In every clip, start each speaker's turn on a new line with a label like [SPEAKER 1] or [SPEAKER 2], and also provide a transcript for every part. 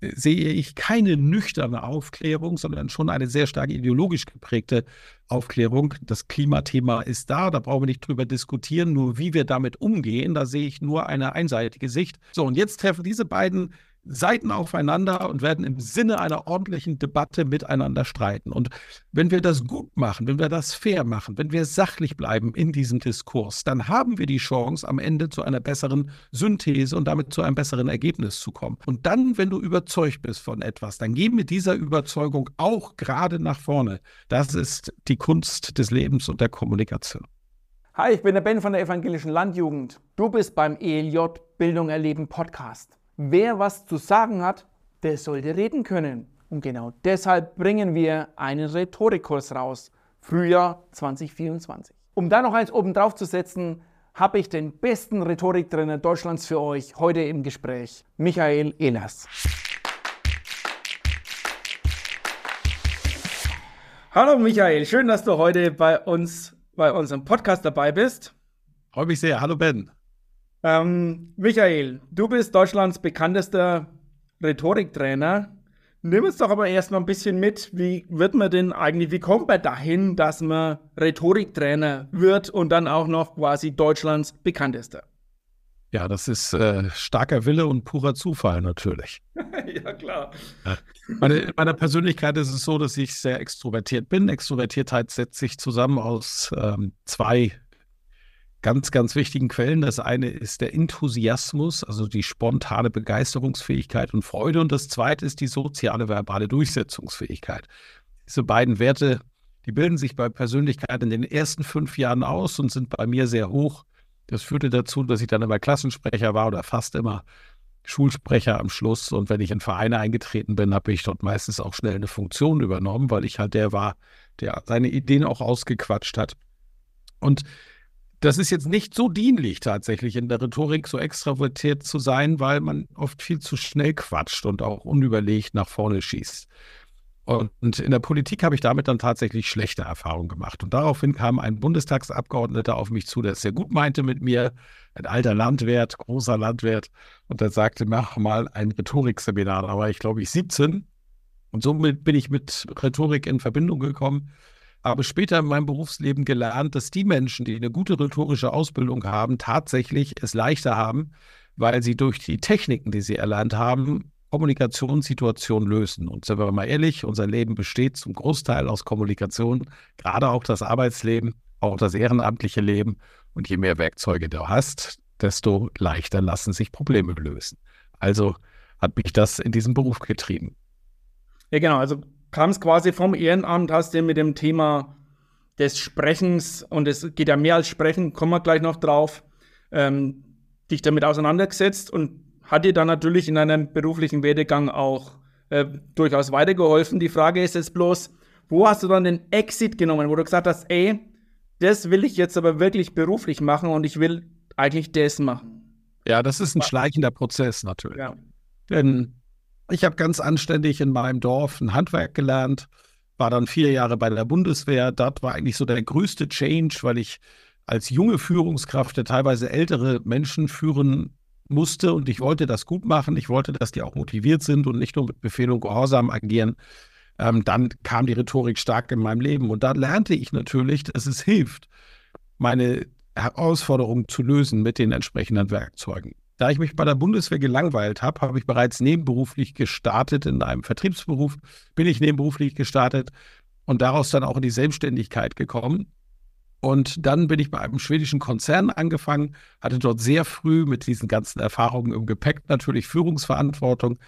[SPEAKER 1] Sehe ich keine nüchterne Aufklärung, sondern schon eine sehr stark ideologisch geprägte Aufklärung. Das Klimathema ist da, da brauchen wir nicht drüber diskutieren. Nur wie wir damit umgehen, da sehe ich nur eine einseitige Sicht. So, und jetzt treffen diese beiden Seiten aufeinander und werden im Sinne einer ordentlichen Debatte miteinander streiten. Und wenn wir das gut machen, wenn wir das fair machen, wenn wir sachlich bleiben in diesem Diskurs, dann haben wir die Chance, am Ende zu einer besseren Synthese und damit zu einem besseren Ergebnis zu kommen. Und dann, wenn du überzeugt bist von etwas, dann gehen wir dieser Überzeugung auch gerade nach vorne. Das ist die Kunst des Lebens und der Kommunikation.
[SPEAKER 2] Hi, ich bin der Ben von der Evangelischen Landjugend. Du bist beim ELJ Bildung erleben Podcast. Wer was zu sagen hat, der sollte reden können. Und genau deshalb bringen wir einen Rhetorikkurs raus. Frühjahr 2024. Um da noch eins oben drauf zu setzen, habe ich den besten Rhetoriktrainer Deutschlands für euch heute im Gespräch, Michael Ehlers. Hallo Michael, schön, dass du heute bei uns bei unserem Podcast dabei bist.
[SPEAKER 1] Freue mich sehr. Hallo Ben.
[SPEAKER 2] Ähm, Michael, du bist Deutschlands bekanntester Rhetoriktrainer. Nimm uns doch aber erstmal ein bisschen mit, wie wird man denn eigentlich, wie kommt man dahin, dass man Rhetoriktrainer wird und dann auch noch quasi Deutschlands bekanntester?
[SPEAKER 1] Ja, das ist äh, starker Wille und purer Zufall natürlich.
[SPEAKER 2] ja, klar.
[SPEAKER 1] Meine, in meiner Persönlichkeit ist es so, dass ich sehr extrovertiert bin. Extrovertiertheit setzt sich zusammen aus ähm, zwei ganz, ganz wichtigen Quellen. Das eine ist der Enthusiasmus, also die spontane Begeisterungsfähigkeit und Freude. Und das zweite ist die soziale verbale Durchsetzungsfähigkeit. Diese beiden Werte, die bilden sich bei Persönlichkeit in den ersten fünf Jahren aus und sind bei mir sehr hoch. Das führte dazu, dass ich dann immer Klassensprecher war oder fast immer Schulsprecher am Schluss. Und wenn ich in Vereine eingetreten bin, habe ich dort meistens auch schnell eine Funktion übernommen, weil ich halt der war, der seine Ideen auch ausgequatscht hat. Und das ist jetzt nicht so dienlich tatsächlich in der Rhetorik so extravertiert zu sein, weil man oft viel zu schnell quatscht und auch unüberlegt nach vorne schießt. Und in der Politik habe ich damit dann tatsächlich schlechte Erfahrungen gemacht. Und daraufhin kam ein Bundestagsabgeordneter auf mich zu, der es sehr gut meinte mit mir, ein alter Landwirt, großer Landwirt, und der sagte, mach mal ein Rhetorikseminar. Da war ich, glaube ich, 17. Und somit bin ich mit Rhetorik in Verbindung gekommen habe später in meinem Berufsleben gelernt, dass die Menschen, die eine gute rhetorische Ausbildung haben, tatsächlich es leichter haben, weil sie durch die Techniken, die sie erlernt haben, Kommunikationssituationen lösen. Und sind wir mal ehrlich, unser Leben besteht zum Großteil aus Kommunikation, gerade auch das Arbeitsleben, auch das ehrenamtliche Leben. Und je mehr Werkzeuge du hast, desto leichter lassen sich Probleme lösen. Also hat mich das in diesen Beruf getrieben.
[SPEAKER 2] Ja, genau. Also kam es quasi vom Ehrenamt, hast du mit dem Thema des Sprechens, und es geht ja mehr als Sprechen, kommen wir gleich noch drauf, ähm, dich damit auseinandergesetzt und hat dir dann natürlich in deinem beruflichen Werdegang auch äh, durchaus weitergeholfen. Die Frage ist jetzt bloß, wo hast du dann den Exit genommen, wo du gesagt hast, ey, das will ich jetzt aber wirklich beruflich machen und ich will eigentlich das machen?
[SPEAKER 1] Ja, das ist ein schleichender Prozess natürlich. Ja. Denn ich habe ganz anständig in meinem Dorf ein Handwerk gelernt, war dann vier Jahre bei der Bundeswehr. Dort war eigentlich so der größte Change, weil ich als junge Führungskraft der teilweise ältere Menschen führen musste und ich wollte das gut machen. Ich wollte, dass die auch motiviert sind und nicht nur mit Befehl und Gehorsam agieren. ähm, dann kam die Rhetorik stark in meinem Leben. Und da lernte ich natürlich, dass es hilft, meine Herausforderungen zu lösen mit den entsprechenden Werkzeugen. Da ich mich bei der Bundeswehr gelangweilt habe, habe ich bereits nebenberuflich gestartet in einem Vertriebsberuf, bin ich nebenberuflich gestartet und daraus dann auch in die Selbstständigkeit gekommen. Und dann bin ich bei einem schwedischen Konzern angefangen, hatte dort sehr früh mit diesen ganzen Erfahrungen im Gepäck natürlich Führungsverantwortung,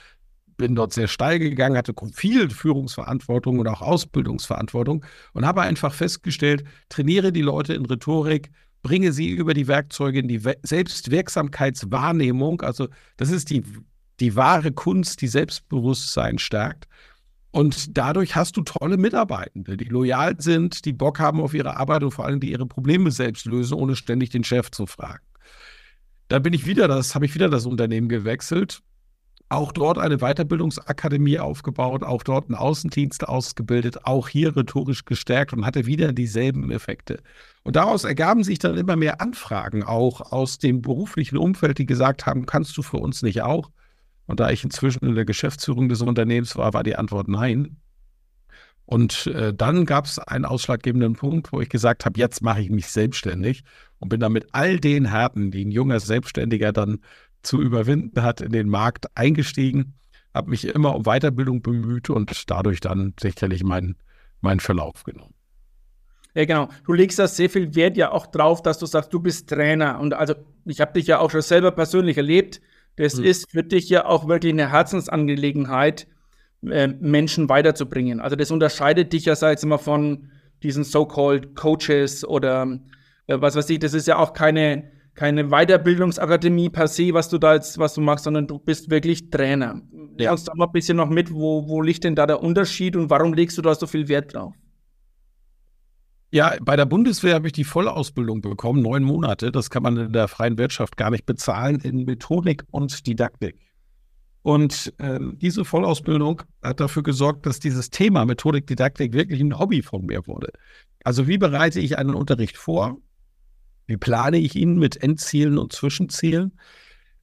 [SPEAKER 1] bin dort sehr steil gegangen, hatte viel Führungsverantwortung und auch Ausbildungsverantwortung und habe einfach festgestellt, trainiere die Leute in Rhetorik, bringe sie über die Werkzeuge in die Selbstwirksamkeitswahrnehmung. Also das ist die, die wahre Kunst, die Selbstbewusstsein stärkt. Und dadurch hast du tolle Mitarbeitende, die loyal sind, die Bock haben auf ihre Arbeit und vor allem die ihre Probleme selbst lösen, ohne ständig den Chef zu fragen. Da bin ich wieder, das habe ich wieder das Unternehmen gewechselt auch dort eine Weiterbildungsakademie aufgebaut, auch dort einen Außendienst ausgebildet, auch hier rhetorisch gestärkt und hatte wieder dieselben Effekte. Und daraus ergaben sich dann immer mehr Anfragen, auch aus dem beruflichen Umfeld, die gesagt haben, kannst du für uns nicht auch? Und da ich inzwischen in der Geschäftsführung des Unternehmens war, war die Antwort nein. Und äh, dann gab es einen ausschlaggebenden Punkt, wo ich gesagt habe, jetzt mache ich mich selbstständig und bin dann mit all den Härten, die ein junger Selbstständiger dann zu überwinden hat, in den Markt eingestiegen, habe mich immer um Weiterbildung bemüht und dadurch dann sicherlich meinen mein Verlauf genommen.
[SPEAKER 2] Ja, genau. Du legst da sehr viel Wert ja auch drauf, dass du sagst, du bist Trainer. Und also, ich habe dich ja auch schon selber persönlich erlebt. Das mhm. ist für dich ja auch wirklich eine Herzensangelegenheit, äh, Menschen weiterzubringen. Also, das unterscheidet dich ja, sag ich mal, von diesen so-called Coaches oder äh, was weiß ich. Das ist ja auch keine keine Weiterbildungsakademie per se, was du da jetzt, was du machst, sondern du bist wirklich Trainer. Ja. Kannst du mal ein bisschen noch mit, wo, wo liegt denn da der Unterschied und warum legst du da so viel Wert drauf?
[SPEAKER 1] Ja, bei der Bundeswehr habe ich die Vollausbildung bekommen, neun Monate. Das kann man in der freien Wirtschaft gar nicht bezahlen in Methodik und Didaktik. Und äh, diese Vollausbildung hat dafür gesorgt, dass dieses Thema Methodik, Didaktik wirklich ein Hobby von mir wurde. Also wie bereite ich einen Unterricht vor? Wie plane ich ihn mit Endzielen und Zwischenzielen?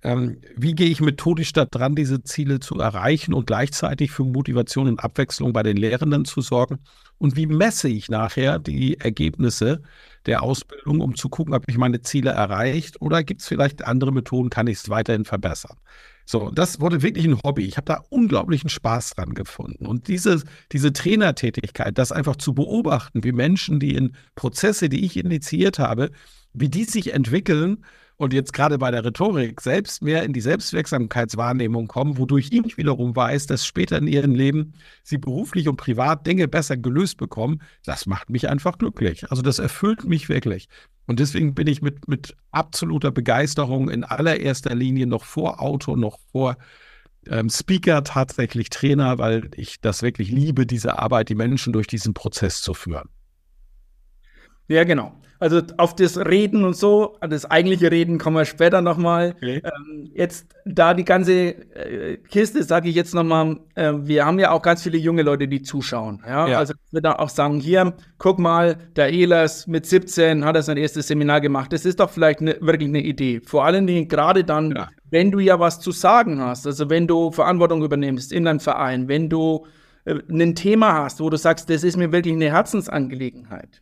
[SPEAKER 1] Ähm, wie gehe ich methodisch daran, diese Ziele zu erreichen und gleichzeitig für Motivation und Abwechslung bei den Lehrenden zu sorgen? Und wie messe ich nachher die Ergebnisse der Ausbildung, um zu gucken, ob ich meine Ziele erreicht oder gibt es vielleicht andere Methoden, kann ich es weiterhin verbessern? So, das wurde wirklich ein Hobby. Ich habe da unglaublichen Spaß dran gefunden. Und diese, diese Trainertätigkeit, das einfach zu beobachten, wie Menschen, die in Prozesse, die ich initiiert habe, wie die sich entwickeln und jetzt gerade bei der Rhetorik selbst mehr in die Selbstwirksamkeitswahrnehmung kommen, wodurch ich wiederum weiß, dass später in ihrem Leben sie beruflich und privat Dinge besser gelöst bekommen, das macht mich einfach glücklich. Also das erfüllt mich wirklich. Und deswegen bin ich mit, mit absoluter Begeisterung in allererster Linie noch vor Auto, noch vor ähm, Speaker tatsächlich Trainer, weil ich das wirklich liebe, diese Arbeit, die Menschen durch diesen Prozess zu führen.
[SPEAKER 2] Ja, genau. Also auf das Reden und so, das eigentliche Reden kommen wir später nochmal. Okay. Ähm, jetzt da die ganze äh, Kiste, sage ich jetzt nochmal, äh, wir haben ja auch ganz viele junge Leute, die zuschauen. Ja? ja. Also ich würde auch sagen, hier, guck mal, der Elas mit 17 hat er sein erstes Seminar gemacht. Das ist doch vielleicht ne, wirklich eine Idee. Vor allen Dingen gerade dann, ja. wenn du ja was zu sagen hast, also wenn du Verantwortung übernimmst in deinem Verein, wenn du äh, ein Thema hast, wo du sagst, das ist mir wirklich eine Herzensangelegenheit.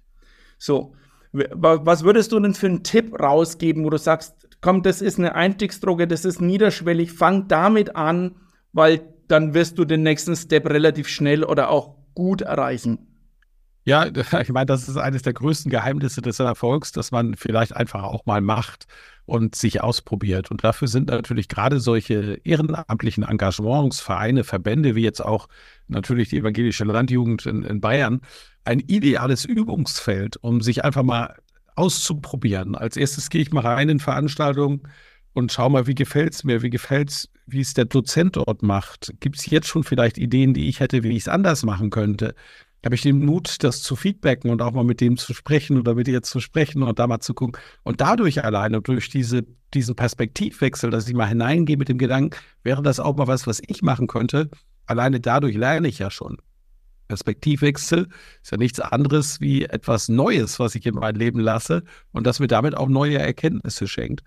[SPEAKER 2] So, was würdest du denn für einen Tipp rausgeben, wo du sagst, komm, das ist eine Einstiegsdroge, das ist niederschwellig, fang damit an, weil dann wirst du den nächsten Step relativ schnell oder auch gut erreichen.
[SPEAKER 1] Ja, ich meine, das ist eines der größten Geheimnisse des Erfolgs, dass man vielleicht einfach auch mal macht und sich ausprobiert. Und dafür sind natürlich gerade solche ehrenamtlichen Engagementsvereine, Verbände, wie jetzt auch natürlich die evangelische Landjugend in, in Bayern, ein ideales Übungsfeld, um sich einfach mal auszuprobieren. Als erstes gehe ich mal rein in Veranstaltungen und schau mal, wie gefällt es mir, wie gefällt es, wie es der Dozent dort macht. Gibt es jetzt schon vielleicht Ideen, die ich hätte, wie ich es anders machen könnte? Habe ich den Mut, das zu feedbacken und auch mal mit dem zu sprechen oder mit ihr zu sprechen und da mal zu gucken. Und dadurch alleine, durch diese, diesen Perspektivwechsel, dass ich mal hineingehe mit dem Gedanken, wäre das auch mal was, was ich machen könnte, alleine dadurch lerne ich ja schon. Perspektivwechsel ist ja nichts anderes wie etwas Neues, was ich in mein Leben lasse und das mir damit auch neue Erkenntnisse schenkt.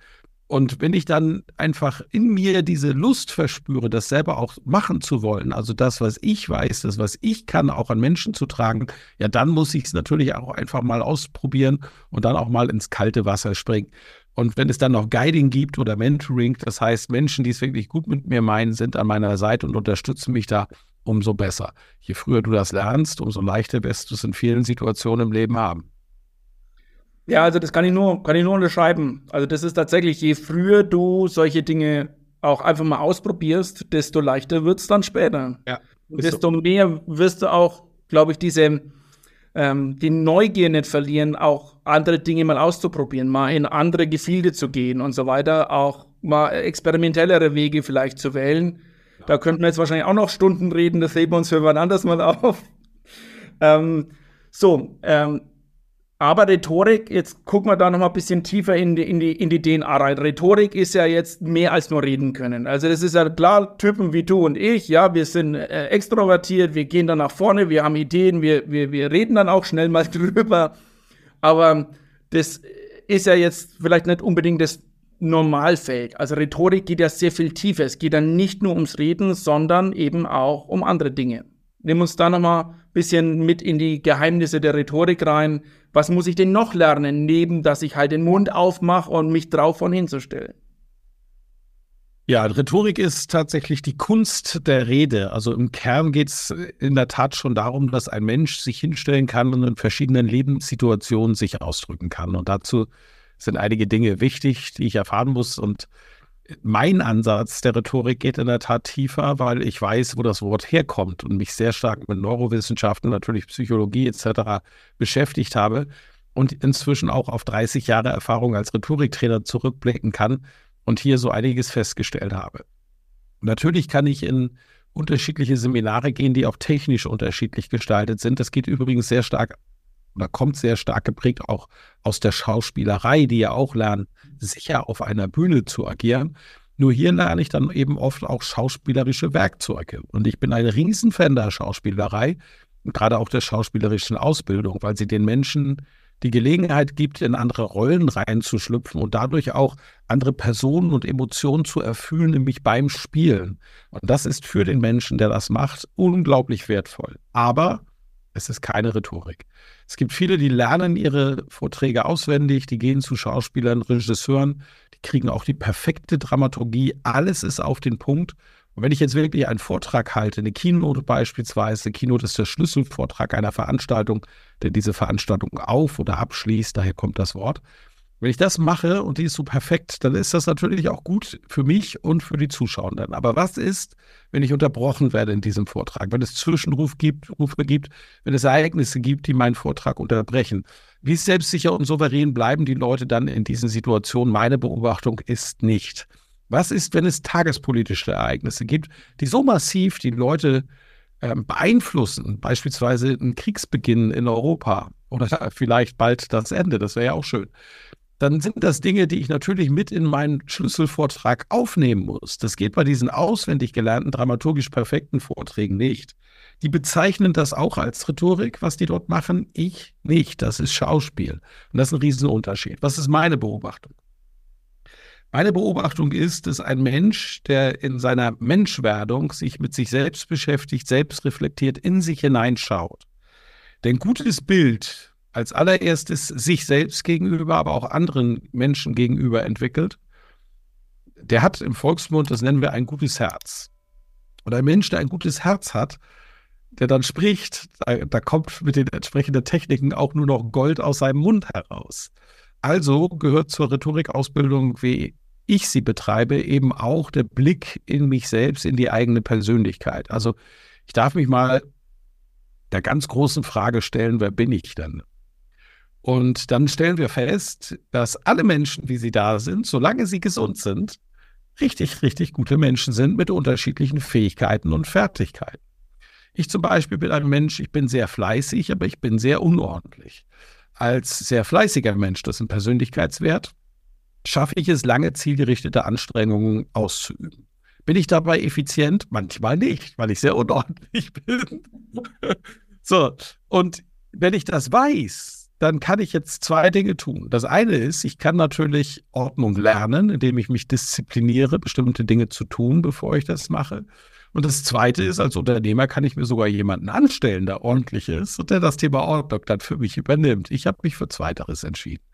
[SPEAKER 1] Und wenn ich dann einfach in mir diese Lust verspüre, das selber auch machen zu wollen, also das, was ich weiß, das, was ich kann, auch an Menschen zu tragen, ja, dann muss ich es natürlich auch einfach mal ausprobieren und dann auch mal ins kalte Wasser springen. Und wenn es dann noch Guiding gibt oder Mentoring, das heißt, Menschen, die es wirklich gut mit mir meinen, sind an meiner Seite und unterstützen mich da, umso besser. Je früher du das lernst, umso leichter wirst du es in vielen Situationen im Leben haben.
[SPEAKER 2] Ja, also das kann ich nur, kann ich nur unterschreiben. Also das ist tatsächlich, je früher du solche Dinge auch einfach mal ausprobierst, desto leichter wird es dann später. Ja, desto so. mehr wirst du auch, glaube ich, diese ähm, die Neugier nicht verlieren, auch andere Dinge mal auszuprobieren, mal in andere Gefilde zu gehen und so weiter, auch mal experimentellere Wege vielleicht zu wählen. Da könnten wir jetzt wahrscheinlich auch noch Stunden reden, das heben wir uns für wann anders mal auf. Ähm, so, ähm, aber Rhetorik, jetzt gucken wir da noch mal ein bisschen tiefer in die, in, die, in die DNA rein. Rhetorik ist ja jetzt mehr als nur reden können. Also das ist ja klar, Typen wie du und ich, ja, wir sind äh, extrovertiert, wir gehen da nach vorne, wir haben Ideen, wir, wir, wir reden dann auch schnell mal drüber. Aber das ist ja jetzt vielleicht nicht unbedingt das Normalfeld. Also Rhetorik geht ja sehr viel tiefer. Es geht dann nicht nur ums Reden, sondern eben auch um andere Dinge. Nimm uns da nochmal ein bisschen mit in die Geheimnisse der Rhetorik rein. Was muss ich denn noch lernen, neben dass ich halt den Mund aufmache und mich drauf von hinzustellen?
[SPEAKER 1] Ja, Rhetorik ist tatsächlich die Kunst der Rede. Also im Kern geht es in der Tat schon darum, dass ein Mensch sich hinstellen kann und in verschiedenen Lebenssituationen sich ausdrücken kann. Und dazu sind einige Dinge wichtig, die ich erfahren muss. Und mein Ansatz der Rhetorik geht in der Tat tiefer, weil ich weiß, wo das Wort herkommt und mich sehr stark mit Neurowissenschaften, natürlich Psychologie etc. beschäftigt habe und inzwischen auch auf 30 Jahre Erfahrung als Rhetoriktrainer zurückblicken kann und hier so einiges festgestellt habe. Natürlich kann ich in unterschiedliche Seminare gehen, die auch technisch unterschiedlich gestaltet sind. Das geht übrigens sehr stark oder kommt sehr stark geprägt auch aus der Schauspielerei, die ja auch lernen, sicher auf einer Bühne zu agieren. Nur hier lerne ich dann eben oft auch schauspielerische Werkzeuge. Und ich bin ein Riesenfan der Schauspielerei, gerade auch der schauspielerischen Ausbildung, weil sie den Menschen die Gelegenheit gibt, in andere Rollen reinzuschlüpfen und dadurch auch andere Personen und Emotionen zu erfüllen, nämlich beim Spielen. Und das ist für den Menschen, der das macht, unglaublich wertvoll. Aber es ist keine Rhetorik. Es gibt viele, die lernen ihre Vorträge auswendig, die gehen zu Schauspielern, Regisseuren, die kriegen auch die perfekte Dramaturgie. Alles ist auf den Punkt. Und wenn ich jetzt wirklich einen Vortrag halte, eine Keynote beispielsweise, eine Keynote ist der Schlüsselvortrag einer Veranstaltung, der diese Veranstaltung auf- oder abschließt, daher kommt das Wort, wenn ich das mache und die ist so perfekt, dann ist das natürlich auch gut für mich und für die Zuschauenden. Aber was ist, wenn ich unterbrochen werde in diesem Vortrag? Wenn es Zwischenrufe gibt, Rufe gibt, wenn es Ereignisse gibt, die meinen Vortrag unterbrechen? Wie selbstsicher und souverän bleiben die Leute dann in diesen Situationen? Meine Beobachtung ist nicht. Was ist, wenn es tagespolitische Ereignisse gibt, die so massiv die Leute äh, beeinflussen, beispielsweise ein Kriegsbeginn in Europa oder vielleicht bald das Ende, das wäre ja auch schön dann sind das Dinge, die ich natürlich mit in meinen Schlüsselvortrag aufnehmen muss. Das geht bei diesen auswendig gelernten, dramaturgisch perfekten Vorträgen nicht. Die bezeichnen das auch als Rhetorik, was die dort machen. Ich nicht. Das ist Schauspiel. Und das ist ein Riesenunterschied. Was ist meine Beobachtung? Meine Beobachtung ist, dass ein Mensch, der in seiner Menschwerdung sich mit sich selbst beschäftigt, selbst reflektiert, in sich hineinschaut, der ein gutes Bild als allererstes sich selbst gegenüber, aber auch anderen Menschen gegenüber entwickelt. Der hat im Volksmund, das nennen wir ein gutes Herz. Und ein Mensch, der ein gutes Herz hat, der dann spricht, da, da kommt mit den entsprechenden Techniken auch nur noch Gold aus seinem Mund heraus. Also gehört zur Rhetorikausbildung, wie ich sie betreibe, eben auch der Blick in mich selbst, in die eigene Persönlichkeit. Also ich darf mich mal der ganz großen Frage stellen, wer bin ich denn? Und dann stellen wir fest, dass alle Menschen, wie sie da sind, solange sie gesund sind, richtig, richtig gute Menschen sind mit unterschiedlichen Fähigkeiten und Fertigkeiten. Ich zum Beispiel bin ein Mensch, ich bin sehr fleißig, aber ich bin sehr unordentlich. Als sehr fleißiger Mensch, das ist ein Persönlichkeitswert, schaffe ich es, lange zielgerichtete Anstrengungen auszuüben. Bin ich dabei effizient? Manchmal nicht, weil ich sehr unordentlich bin. so, und wenn ich das weiß, dann kann ich jetzt zwei Dinge tun. Das eine ist, ich kann natürlich Ordnung lernen, indem ich mich diszipliniere, bestimmte Dinge zu tun, bevor ich das mache. Und das zweite ist, als Unternehmer kann ich mir sogar jemanden anstellen, der ordentlich ist und der das Thema Ordnung dann für mich übernimmt. Ich habe mich für Zweiteres entschieden.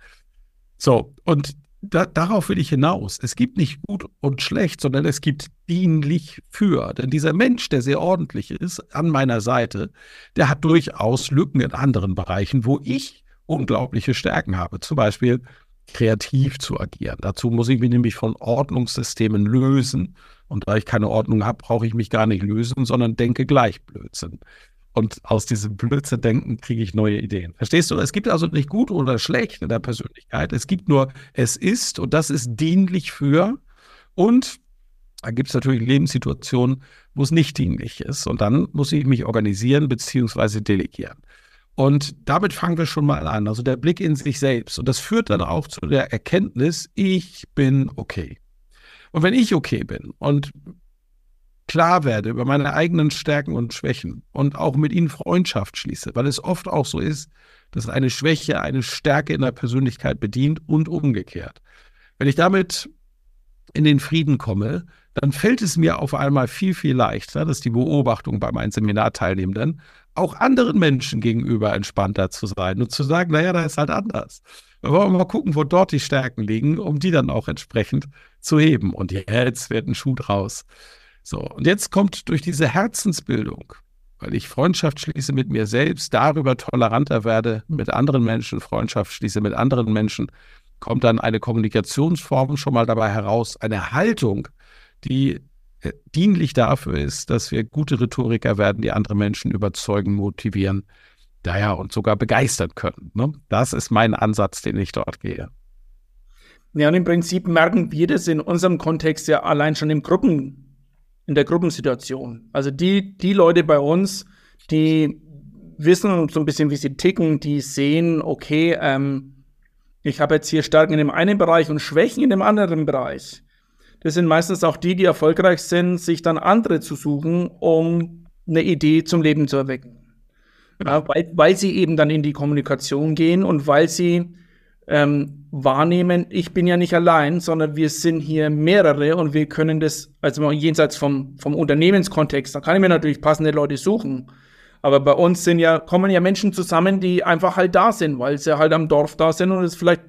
[SPEAKER 1] So, und da, darauf will ich hinaus. Es gibt nicht gut und schlecht, sondern es gibt dienlich für. Denn dieser Mensch, der sehr ordentlich ist, an meiner Seite, der hat durchaus Lücken in anderen Bereichen, wo ich unglaubliche Stärken habe. Zum Beispiel kreativ zu agieren. Dazu muss ich mich nämlich von Ordnungssystemen lösen. Und da ich keine Ordnung habe, brauche ich mich gar nicht lösen, sondern denke gleich Blödsinn. Und aus diesem Blödsinn-Denken kriege ich neue Ideen. Verstehst du? Es gibt also nicht gut oder schlecht in der Persönlichkeit. Es gibt nur, es ist und das ist dienlich für. Und da gibt es natürlich Lebenssituationen, wo es nicht dienlich ist. Und dann muss ich mich organisieren bzw. delegieren. Und damit fangen wir schon mal an. Also der Blick in sich selbst. Und das führt dann auch zu der Erkenntnis, ich bin okay. Und wenn ich okay bin und klar werde über meine eigenen Stärken und Schwächen und auch mit ihnen Freundschaft schließe, weil es oft auch so ist, dass eine Schwäche eine Stärke in der Persönlichkeit bedient und umgekehrt. Wenn ich damit in den Frieden komme, dann fällt es mir auf einmal viel, viel leichter, dass die Beobachtung bei meinen Seminarteilnehmenden, auch anderen Menschen gegenüber entspannter zu sein und zu sagen, naja, da ist halt anders. Wir wollen mal gucken, wo dort die Stärken liegen, um die dann auch entsprechend zu heben. Und jetzt wird ein Schuh draus. So, und jetzt kommt durch diese Herzensbildung, weil ich Freundschaft schließe mit mir selbst, darüber toleranter werde mit anderen Menschen, Freundschaft schließe mit anderen Menschen, kommt dann eine Kommunikationsform schon mal dabei heraus, eine Haltung, die äh, dienlich dafür ist, dass wir gute Rhetoriker werden, die andere Menschen überzeugen, motivieren, naja, und sogar begeistern können. Ne? Das ist mein Ansatz, den ich dort gehe.
[SPEAKER 2] Ja, und im Prinzip merken wir das in unserem Kontext ja allein schon im Gruppen, in der Gruppensituation. Also die, die Leute bei uns, die wissen so ein bisschen, wie sie ticken, die sehen, okay, ähm, ich habe jetzt hier Stärken in dem einen Bereich und Schwächen in dem anderen Bereich. Das sind meistens auch die, die erfolgreich sind, sich dann andere zu suchen, um eine Idee zum Leben zu erwecken. Ja, weil, weil sie eben dann in die Kommunikation gehen und weil sie ähm, wahrnehmen, ich bin ja nicht allein, sondern wir sind hier mehrere und wir können das, also jenseits vom, vom Unternehmenskontext, da kann ich mir natürlich passende Leute suchen. Aber bei uns sind ja, kommen ja Menschen zusammen, die einfach halt da sind, weil sie halt am Dorf da sind und es vielleicht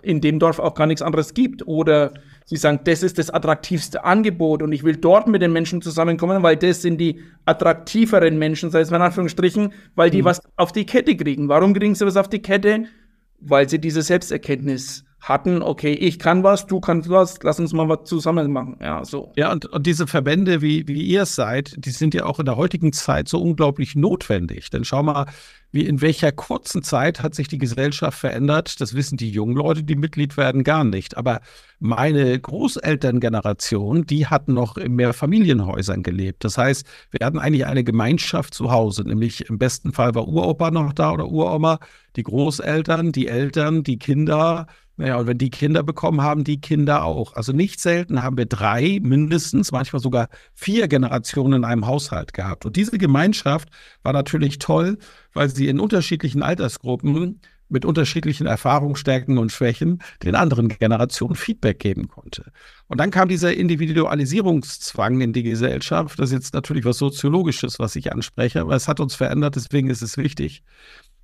[SPEAKER 2] in dem Dorf auch gar nichts anderes gibt. Oder sie sagen, das ist das attraktivste Angebot und ich will dort mit den Menschen zusammenkommen, weil das sind die attraktiveren Menschen, sei es mal in Anführungsstrichen, weil die mhm. was auf die Kette kriegen. Warum kriegen sie was auf die Kette? weil sie diese Selbsterkenntnis hatten, okay, ich kann was, du kannst was, lass uns mal was zusammen machen. Ja, so.
[SPEAKER 1] Ja, und, und diese Verbände, wie, wie ihr es seid, die sind ja auch in der heutigen Zeit so unglaublich notwendig. Denn schau mal, wie in welcher kurzen Zeit hat sich die Gesellschaft verändert. Das wissen die jungen Leute, die Mitglied werden, gar nicht. Aber meine Großelterngeneration, die hatten noch in mehr Familienhäusern gelebt. Das heißt, wir hatten eigentlich eine Gemeinschaft zu Hause, nämlich im besten Fall war Uropa noch da oder Uroma, die Großeltern, die Eltern, die Kinder, naja, und wenn die Kinder bekommen haben, die Kinder auch. Also nicht selten haben wir drei, mindestens, manchmal sogar vier Generationen in einem Haushalt gehabt. Und diese Gemeinschaft war natürlich toll, weil sie in unterschiedlichen Altersgruppen mit unterschiedlichen Erfahrungsstärken und Schwächen den anderen Generationen Feedback geben konnte. Und dann kam dieser Individualisierungszwang in die Gesellschaft. Das ist jetzt natürlich was Soziologisches, was ich anspreche, aber es hat uns verändert, deswegen ist es wichtig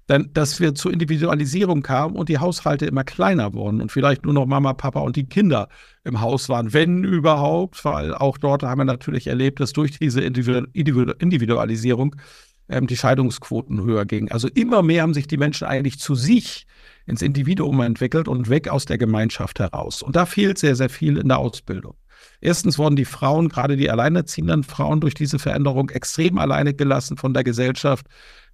[SPEAKER 1] dann, dass wir zur Individualisierung kamen und die Haushalte immer kleiner wurden und vielleicht nur noch Mama, Papa und die Kinder im Haus waren, wenn überhaupt, weil auch dort haben wir natürlich erlebt, dass durch diese Individualisierung ähm, die Scheidungsquoten höher gingen. Also immer mehr haben sich die Menschen eigentlich zu sich ins Individuum entwickelt und weg aus der Gemeinschaft heraus. Und da fehlt sehr, sehr viel in der Ausbildung. Erstens wurden die Frauen, gerade die alleinerziehenden Frauen, durch diese Veränderung extrem alleine gelassen von der Gesellschaft.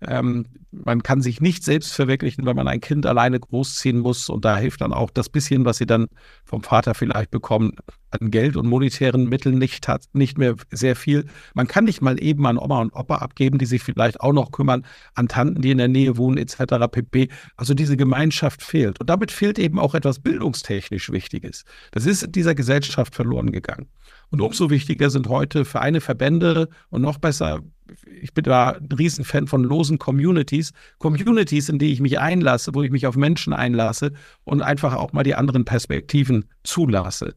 [SPEAKER 1] Ähm, man kann sich nicht selbst verwirklichen, wenn man ein Kind alleine großziehen muss. Und da hilft dann auch das bisschen, was sie dann vom Vater vielleicht bekommen, an Geld und monetären Mitteln nicht, hat, nicht mehr sehr viel. Man kann nicht mal eben an Oma und Opa abgeben, die sich vielleicht auch noch kümmern, an Tanten, die in der Nähe wohnen, etc. pp. Also diese Gemeinschaft fehlt. Und damit fehlt eben auch etwas bildungstechnisch Wichtiges. Das ist in dieser Gesellschaft verloren gegangen. Und umso wichtiger sind heute Vereine, Verbände und noch besser ich bin da ein Riesenfan von losen Communities. Communities, in die ich mich einlasse, wo ich mich auf Menschen einlasse und einfach auch mal die anderen Perspektiven zulasse.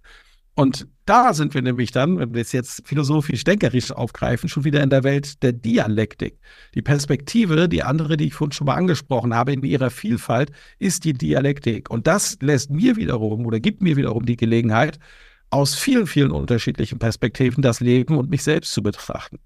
[SPEAKER 1] Und da sind wir nämlich dann, wenn wir es jetzt philosophisch-denkerisch aufgreifen, schon wieder in der Welt der Dialektik. Die Perspektive, die andere, die ich vorhin schon mal angesprochen habe, in ihrer Vielfalt, ist die Dialektik. Und das lässt mir wiederum oder gibt mir wiederum die Gelegenheit, aus vielen, vielen unterschiedlichen Perspektiven das Leben und mich selbst zu betrachten.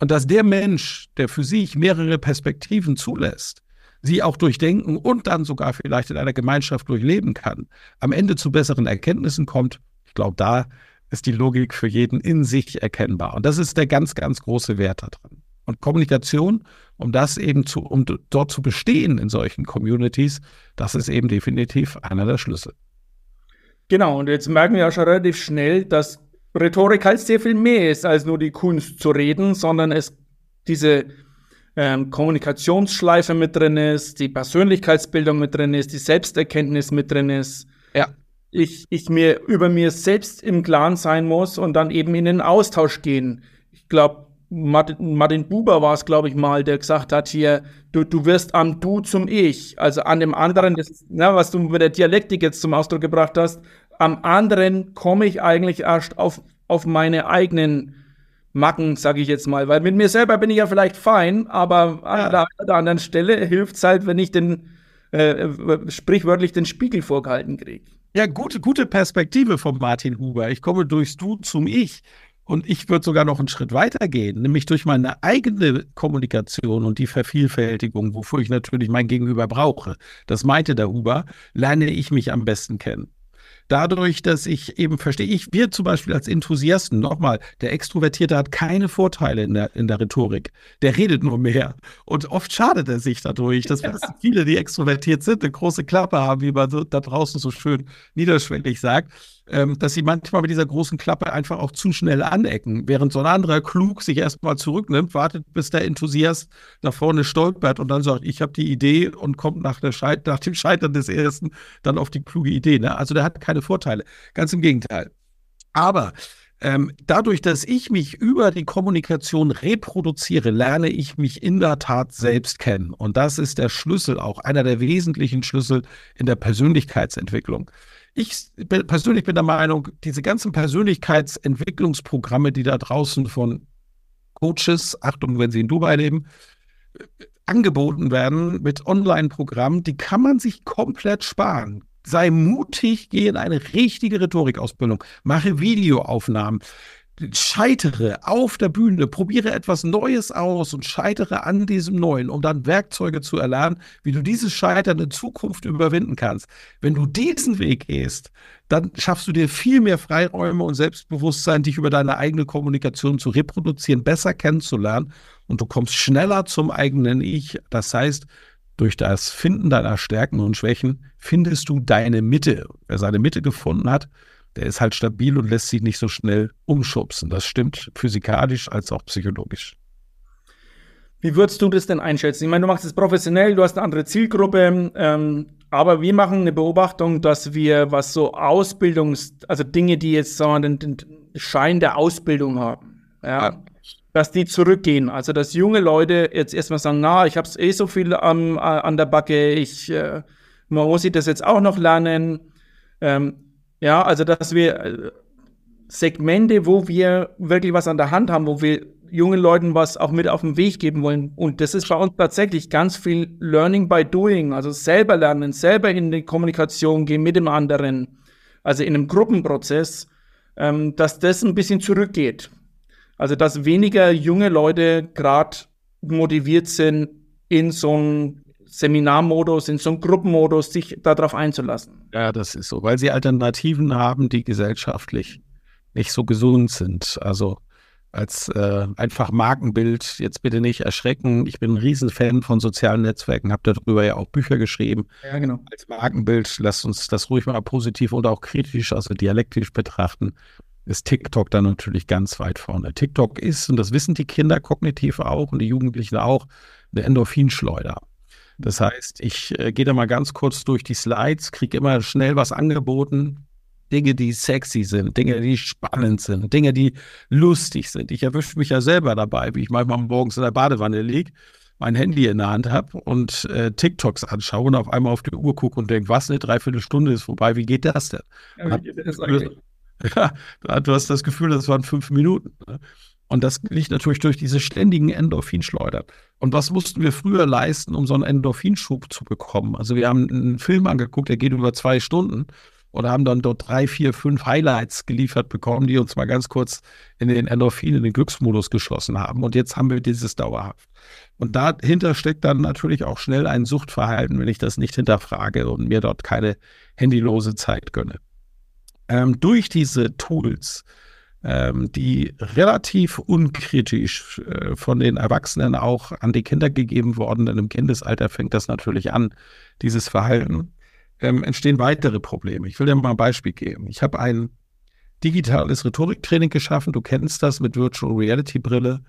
[SPEAKER 1] Und dass der Mensch, der für sich mehrere Perspektiven zulässt, sie auch durchdenken und dann sogar vielleicht in einer Gemeinschaft durchleben kann, am Ende zu besseren Erkenntnissen kommt, ich glaube, da ist die Logik für jeden in sich erkennbar. Und das ist der ganz, ganz große Wert daran. Und Kommunikation, um das eben zu, um dort zu bestehen in solchen Communities, das ist eben definitiv einer der Schlüssel.
[SPEAKER 2] Genau, und jetzt merken wir ja schon relativ schnell, dass Rhetorik halt sehr viel mehr ist, als nur die Kunst zu reden, sondern es diese ähm, Kommunikationsschleife mit drin ist, die Persönlichkeitsbildung mit drin ist, die Selbsterkenntnis mit drin ist. Ja. Ich, ich mir über mir selbst im Klaren sein muss und dann eben in den Austausch gehen. Ich glaube, Martin, Martin Buber war es, glaube ich, mal, der gesagt hat hier, du, du wirst am Du zum Ich. Also an dem anderen, das, na, was du mit der Dialektik jetzt zum Ausdruck gebracht hast, am anderen komme ich eigentlich erst auf, auf meine eigenen Macken, sage ich jetzt mal. Weil mit mir selber bin ich ja vielleicht fein, aber ja. an, der, an der anderen Stelle hilft es halt, wenn ich den äh, sprichwörtlich den Spiegel vorgehalten kriege.
[SPEAKER 1] Ja, gute, gute Perspektive von Martin Huber. Ich komme durchs Du zum Ich. Und ich würde sogar noch einen Schritt weiter gehen, nämlich durch meine eigene Kommunikation und die Vervielfältigung, wofür ich natürlich mein Gegenüber brauche. Das meinte der Huber, lerne ich mich am besten kennen dadurch, dass ich eben verstehe, ich, wir zum Beispiel als Enthusiasten, nochmal, der Extrovertierte hat keine Vorteile in der, in der Rhetorik. Der redet nur mehr. Und oft schadet er sich dadurch, dass ja. viele, die extrovertiert sind, eine große Klappe haben, wie man so, da draußen so schön niederschwellig sagt ähm, dass sie manchmal mit dieser großen Klappe einfach auch zu schnell anecken, während so ein anderer klug sich erstmal zurücknimmt, wartet, bis der Enthusiast nach vorne stolpert und dann sagt, ich habe die Idee und kommt nach, Scheit nach, dem Scheitern des ersten dann auf die kluge Idee. Ne? Also der hat keine Vorteile. Ganz im Gegenteil. Aber ähm, dadurch, dass ich mich über die Kommunikation reproduziere, lerne ich mich in der Tat selbst kennen. Und das ist der Schlüssel, auch einer der wesentlichen Schlüssel in der Persönlichkeitsentwicklung ich persönlich bin der Meinung, diese ganzen Persönlichkeitsentwicklungsprogramme, die da draußen von Coaches, Achtung, wenn sie in Dubai leben, angeboten werden mit Online-Programmen, die kann man sich komplett sparen. Sei mutig, geh in eine richtige Rhetorikausbildung, mache Videoaufnahmen, scheitere auf der Bühne, probiere etwas Neues aus und scheitere an diesem Neuen, um dann Werkzeuge zu erlernen, wie du dieses Scheitern in Zukunft überwinden kannst. Wenn du diesen Weg gehst, dann schaffst du dir viel mehr Freiräume und Selbstbewusstsein, dich über deine eigene Kommunikation zu reproduzieren, besser kennenzulernen und du kommst schneller zum eigenen Ich. Das heißt, durch das Finden deiner Stärken und Schwächen findest du deine Mitte. Wer seine Mitte gefunden hat, der ist halt stabil und lässt sich nicht so schnell umschubsen. Das stimmt physikalisch als auch psychologisch.
[SPEAKER 2] Wie würdest du das denn einschätzen? Ich meine, du machst es professionell, du hast eine andere Zielgruppe, ähm, aber wir machen eine Beobachtung, dass wir, was so Ausbildungs-, also Dinge, die jetzt sagen wir, den, den Schein der Ausbildung haben, ja, ja. dass die zurückgehen. Also, dass junge Leute jetzt erstmal sagen, na, ich habe eh so viel ähm, an der Backe, ich, äh, muss ich das jetzt auch noch lernen. Ähm, ja, also dass wir äh, Segmente, wo wir wirklich was an der Hand haben, wo wir jungen Leuten was auch mit auf den Weg geben wollen. Und das ist bei uns tatsächlich ganz viel Learning by Doing, also selber lernen, selber in die Kommunikation gehen mit dem anderen, also in einem Gruppenprozess, ähm, dass das ein bisschen zurückgeht. Also dass weniger junge Leute gerade motiviert sind, in so ein Seminarmodus, in so einem Gruppenmodus, sich darauf einzulassen.
[SPEAKER 1] Ja, das ist so, weil sie Alternativen haben, die gesellschaftlich nicht so gesund sind. Also als äh, einfach Markenbild, jetzt bitte nicht erschrecken. Ich bin ein Riesenfan von sozialen Netzwerken, habe darüber ja auch Bücher geschrieben. Ja, genau. Als Markenbild, lasst uns das ruhig mal positiv und auch kritisch, also dialektisch betrachten, ist TikTok dann natürlich ganz weit vorne. TikTok ist, und das wissen die Kinder kognitiv auch und die Jugendlichen auch, eine Endorphinschleuder. Das heißt, ich äh, gehe da mal ganz kurz durch die Slides, kriege immer schnell was angeboten. Dinge, die sexy sind, Dinge, die spannend sind, Dinge, die lustig sind. Ich erwische mich ja selber dabei, wie ich manchmal morgens in der Badewanne liege, mein Handy in der Hand habe und äh, TikToks anschaue und auf einmal auf die Uhr gucke und denke, was, eine Dreiviertelstunde ist vorbei, wie geht das denn? Ja, wie geht das eigentlich? Ja, du hast das Gefühl, das waren fünf Minuten. Ne? Und das liegt natürlich durch diese ständigen Endorphinschleudern. Und was mussten wir früher leisten, um so einen Endorphinschub zu bekommen? Also wir haben einen Film angeguckt, der geht über zwei Stunden oder haben dann dort drei, vier, fünf Highlights geliefert bekommen, die uns mal ganz kurz in den Endorphin, in den Glücksmodus geschossen haben. Und jetzt haben wir dieses dauerhaft. Und dahinter steckt dann natürlich auch schnell ein Suchtverhalten, wenn ich das nicht hinterfrage und mir dort keine handylose Zeit gönne. Ähm, durch diese Tools die relativ unkritisch äh, von den Erwachsenen auch an die Kinder gegeben worden, denn im Kindesalter fängt das natürlich an, dieses Verhalten, ähm, entstehen weitere Probleme. Ich will dir mal ein Beispiel geben. Ich habe ein digitales Rhetoriktraining geschaffen, du kennst das mit Virtual Reality Brille.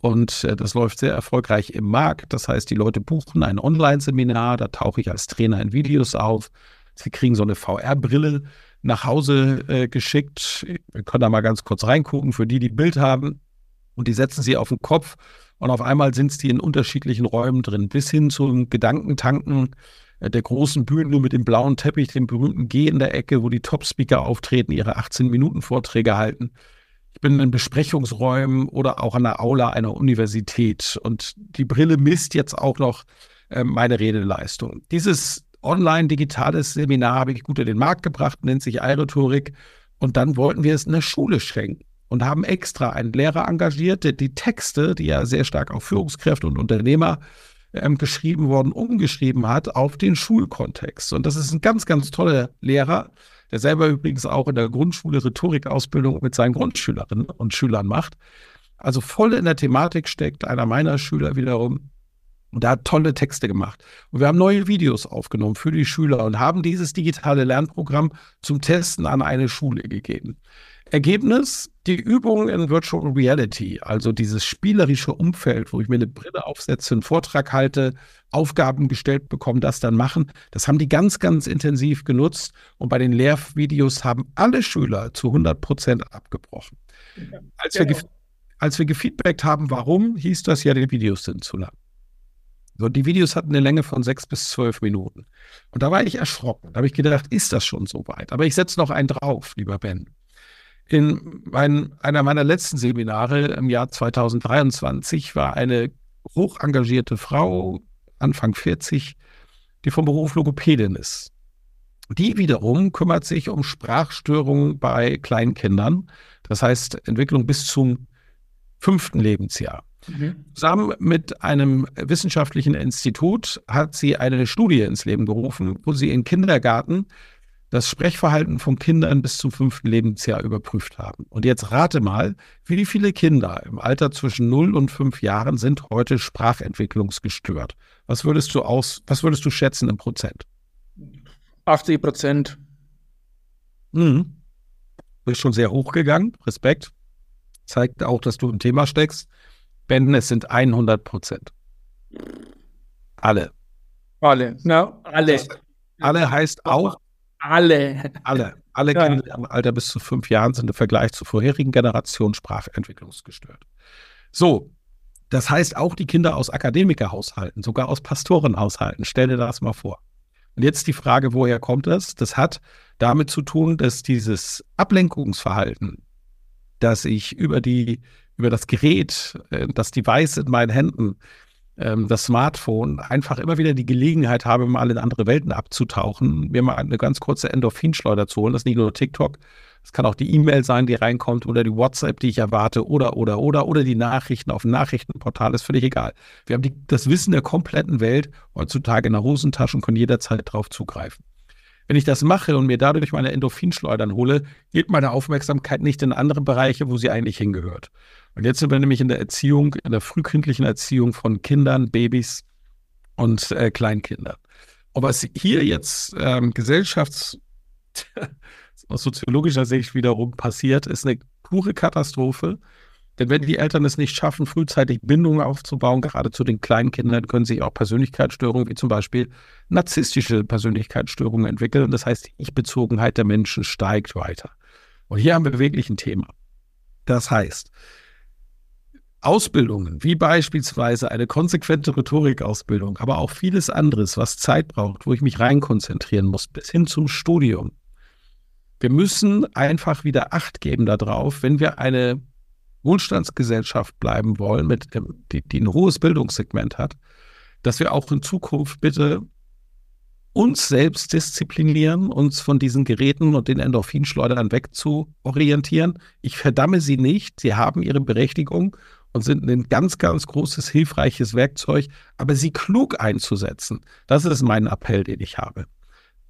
[SPEAKER 1] Und äh, das läuft sehr erfolgreich im Markt. Das heißt, die Leute buchen ein Online-Seminar, da tauche ich als Trainer in Videos auf. Sie kriegen so eine VR-Brille nach Hause äh, geschickt. Wir können da mal ganz kurz reingucken für die, die Bild haben. Und die setzen sie auf den Kopf und auf einmal sind sie in unterschiedlichen Räumen drin, bis hin zum Gedankentanken äh, der großen Bühne mit dem blauen Teppich, dem berühmten G in der Ecke, wo die Top-Speaker auftreten, ihre 18-Minuten-Vorträge halten. Ich bin in Besprechungsräumen oder auch an der Aula einer Universität und die Brille misst jetzt auch noch äh, meine Redeleistung. Dieses online-digitales Seminar habe ich gut in den Markt gebracht, nennt sich iRhetorik. Und dann wollten wir es in der Schule schenken und haben extra einen Lehrer engagiert, der die Texte, die ja sehr stark auf Führungskräfte und Unternehmer ähm, geschrieben worden, umgeschrieben hat auf den Schulkontext. Und das ist ein ganz, ganz toller Lehrer, der selber übrigens auch in der Grundschule Rhetorikausbildung mit seinen Grundschülerinnen und Schülern macht. Also voll in der Thematik steckt einer meiner Schüler wiederum, und er hat tolle Texte gemacht. Und wir haben neue Videos aufgenommen für die Schüler und haben dieses digitale Lernprogramm zum Testen an eine Schule gegeben. Ergebnis, die Übung in Virtual Reality, also dieses spielerische Umfeld, wo ich mir eine Brille aufsetze, einen Vortrag halte, Aufgaben gestellt bekomme, das dann machen, das haben die ganz, ganz intensiv genutzt und bei den Lehrvideos haben alle Schüler zu 100 Prozent abgebrochen. Als, wir als wir gefeedbackt haben, warum, hieß das ja, die Videos sind zu lang. So, die Videos hatten eine Länge von sechs bis zwölf Minuten. Und da war ich erschrocken. Da habe ich gedacht, ist das schon so weit? Aber ich setze noch einen drauf, lieber Ben. In mein, einer meiner letzten Seminare im Jahr 2023 war eine hoch engagierte Frau, Anfang 40, die vom Beruf Logopädin ist. Die wiederum kümmert sich um Sprachstörungen bei Kleinkindern. Das heißt, Entwicklung bis zum fünften Lebensjahr. Mhm. Zusammen mit einem wissenschaftlichen Institut hat sie eine Studie ins Leben gerufen, wo sie in Kindergarten das Sprechverhalten von Kindern bis zum fünften Lebensjahr überprüft haben. Und jetzt rate mal, wie viele Kinder im Alter zwischen 0 und 5 Jahren sind heute sprachentwicklungsgestört? Was würdest du aus, was würdest du schätzen im Prozent?
[SPEAKER 2] 80 Prozent.
[SPEAKER 1] Mhm. Bist schon sehr hoch gegangen. Respekt. Zeigt auch, dass du im Thema steckst. Ben, es sind 100 Prozent. Alle.
[SPEAKER 2] Alle, no, alle.
[SPEAKER 1] alle heißt auch
[SPEAKER 2] alle.
[SPEAKER 1] Alle. Alle ja. Kinder im Alter bis zu fünf Jahren sind im Vergleich zur vorherigen Generation sprachentwicklungsgestört. So, das heißt auch die Kinder aus Akademikerhaushalten, sogar aus Pastorenhaushalten. Stell dir das mal vor. Und jetzt die Frage, woher kommt das? Das hat damit zu tun, dass dieses Ablenkungsverhalten, das ich über die über das Gerät, äh, das Device in meinen Händen, ähm, das Smartphone, einfach immer wieder die Gelegenheit habe, mal in andere Welten abzutauchen, mir mal eine ganz kurze Endorphinschleuder zu holen. Das ist nicht nur TikTok, das kann auch die E-Mail sein, die reinkommt oder die WhatsApp, die ich erwarte oder, oder, oder, oder die Nachrichten auf dem Nachrichtenportal, ist völlig egal. Wir haben die, das Wissen der kompletten Welt heutzutage in der Hosentasche und können jederzeit darauf zugreifen. Wenn ich das mache und mir dadurch meine Endorphinschleudern hole, geht meine Aufmerksamkeit nicht in andere Bereiche, wo sie eigentlich hingehört. Und jetzt sind wir nämlich in der Erziehung, in der frühkindlichen Erziehung von Kindern, Babys und äh, Kleinkindern. Und was hier jetzt ähm, gesellschafts- aus soziologischer Sicht wiederum passiert, ist eine pure Katastrophe. Denn wenn die Eltern es nicht schaffen, frühzeitig Bindungen aufzubauen, gerade zu den kleinen Kindern, können sich auch Persönlichkeitsstörungen wie zum Beispiel narzisstische Persönlichkeitsstörungen entwickeln. Das heißt, die Ich-Bezogenheit der Menschen steigt weiter. Und hier haben wir wirklich ein Thema. Das heißt, Ausbildungen, wie beispielsweise eine konsequente Rhetorikausbildung, aber auch vieles anderes, was Zeit braucht, wo ich mich rein konzentrieren muss, bis hin zum Studium. Wir müssen einfach wieder Acht geben darauf, wenn wir eine Wohlstandsgesellschaft bleiben wollen, mit, die, die ein hohes Bildungssegment hat, dass wir auch in Zukunft bitte uns selbst disziplinieren, uns von diesen Geräten und den Endorphinschleudern wegzuorientieren. Ich verdamme sie nicht, sie haben ihre Berechtigung und sind ein ganz, ganz großes, hilfreiches Werkzeug, aber sie klug einzusetzen, das ist mein Appell, den ich habe.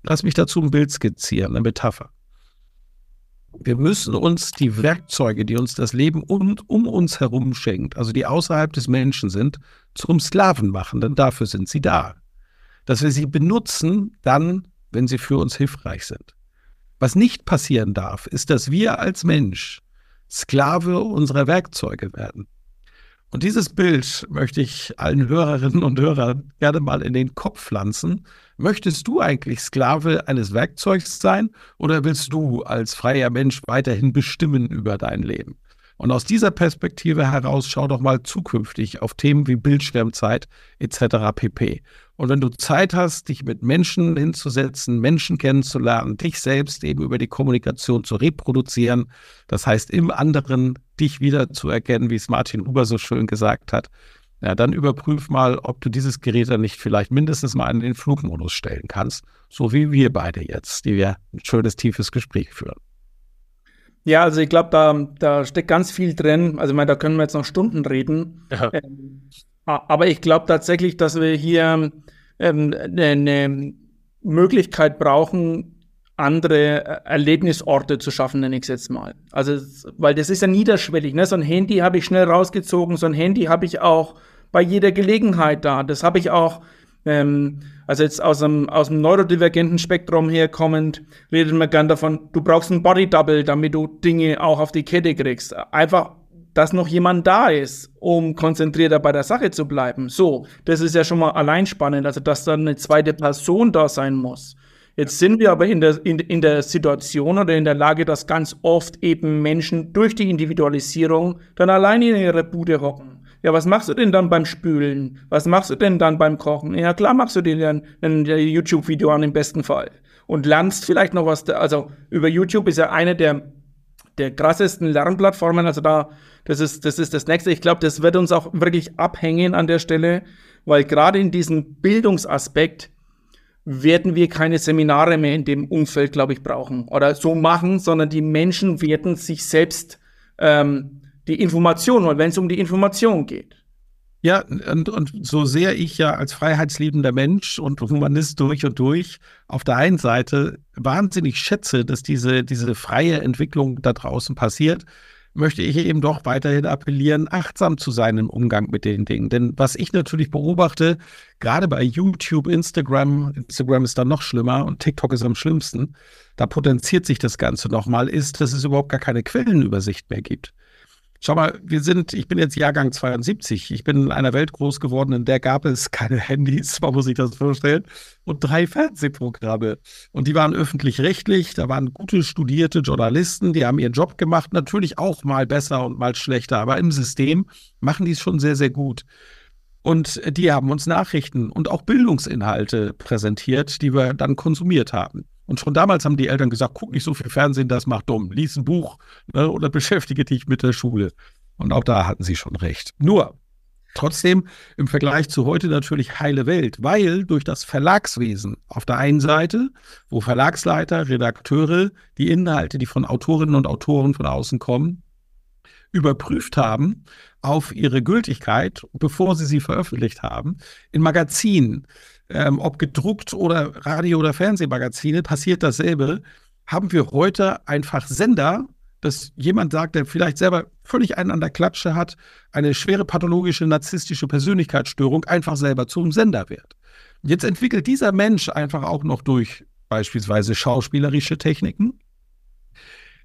[SPEAKER 1] Lass mich dazu ein Bild skizzieren, eine Metapher. Wir müssen uns die Werkzeuge, die uns das Leben um, um uns herum schenkt, also die außerhalb des Menschen sind, zum Sklaven machen, denn dafür sind sie da dass wir sie benutzen, dann, wenn sie für uns hilfreich sind. Was nicht passieren darf, ist, dass wir als Mensch Sklave unserer Werkzeuge werden. Und dieses Bild möchte ich allen Hörerinnen und Hörern gerne mal in den Kopf pflanzen. Möchtest du eigentlich Sklave eines Werkzeugs sein oder willst du als freier Mensch weiterhin bestimmen über dein Leben? Und aus dieser Perspektive heraus schau doch mal zukünftig auf Themen wie Bildschirmzeit etc. pp. Und wenn du Zeit hast, dich mit Menschen hinzusetzen, Menschen kennenzulernen, dich selbst eben über die Kommunikation zu reproduzieren, das heißt im anderen dich wieder zu erkennen, wie es Martin Huber so schön gesagt hat, ja, dann überprüf mal, ob du dieses Gerät dann nicht vielleicht mindestens mal in den Flugmodus stellen kannst, so wie wir beide jetzt, die wir ein schönes, tiefes Gespräch führen.
[SPEAKER 2] Ja, also ich glaube, da, da steckt ganz viel drin. Also ich meine, da können wir jetzt noch Stunden reden. Ja. Ähm, aber ich glaube tatsächlich, dass wir hier ähm, eine Möglichkeit brauchen, andere äh, Erlebnisorte zu schaffen, nenne ich es jetzt mal. Also, weil das ist ja niederschwellig. Ne? So ein Handy habe ich schnell rausgezogen, so ein Handy habe ich auch bei jeder Gelegenheit da. Das habe ich auch ähm, also jetzt aus dem, aus dem neurodivergenten Spektrum herkommend, redet man gern davon, du brauchst ein Body Double, damit du Dinge auch auf die Kette kriegst. Einfach, dass noch jemand da ist, um konzentrierter bei der Sache zu bleiben. So, das ist ja schon mal allein spannend, also dass dann eine zweite Person da sein muss. Jetzt sind wir aber in der, in, in der Situation oder in der Lage, dass ganz oft eben Menschen durch die Individualisierung dann alleine in ihrer Bude hocken ja, was machst du denn dann beim Spülen? Was machst du denn dann beim Kochen? Ja, klar machst du dir dann ein YouTube-Video an im besten Fall. Und lernst vielleicht noch was, also über YouTube ist ja eine der, der krassesten Lernplattformen, also da, das ist, das ist das nächste. Ich glaube, das wird uns auch wirklich abhängen an der Stelle, weil gerade in diesem Bildungsaspekt werden wir keine Seminare mehr in dem Umfeld, glaube ich, brauchen oder so machen, sondern die Menschen werden sich selbst ähm, die Information und wenn es um die Information geht.
[SPEAKER 1] Ja, und, und, so sehr ich ja als freiheitsliebender Mensch und Humanist durch und durch auf der einen Seite wahnsinnig schätze, dass diese, diese freie Entwicklung da draußen passiert, möchte ich eben doch weiterhin appellieren, achtsam zu sein im Umgang mit den Dingen. Denn was ich natürlich beobachte, gerade bei YouTube, Instagram, Instagram ist dann noch schlimmer und TikTok ist am schlimmsten, da potenziert sich das Ganze nochmal, ist, dass es überhaupt gar keine Quellenübersicht mehr gibt. Schau mal, wir sind, ich bin jetzt Jahrgang 72. Ich bin in einer Welt groß geworden, in der gab es keine Handys, man muss sich das vorstellen, und drei Fernsehprogramme. Und die waren öffentlich-rechtlich, da waren gute studierte Journalisten, die haben ihren Job gemacht, natürlich auch mal besser und mal schlechter, aber im System machen die es schon sehr, sehr gut. Und die haben uns Nachrichten und auch Bildungsinhalte präsentiert, die wir dann konsumiert haben. Und schon damals haben die Eltern gesagt, guck nicht so viel Fernsehen, das macht dumm. Lies ein Buch ne, oder beschäftige dich mit der Schule. Und auch da hatten sie schon recht. Nur, trotzdem im Vergleich zu heute natürlich heile Welt, weil durch das Verlagswesen auf der einen Seite, wo Verlagsleiter, Redakteure die Inhalte, die von Autorinnen und Autoren von außen kommen, überprüft haben auf ihre Gültigkeit, bevor sie sie veröffentlicht haben, in Magazinen ähm, ob gedruckt oder Radio- oder Fernsehmagazine, passiert dasselbe. Haben wir heute einfach Sender, dass jemand sagt, der vielleicht selber völlig einen an der Klatsche hat, eine schwere pathologische narzisstische Persönlichkeitsstörung, einfach selber zum Sender wird. Jetzt entwickelt dieser Mensch einfach auch noch durch beispielsweise schauspielerische Techniken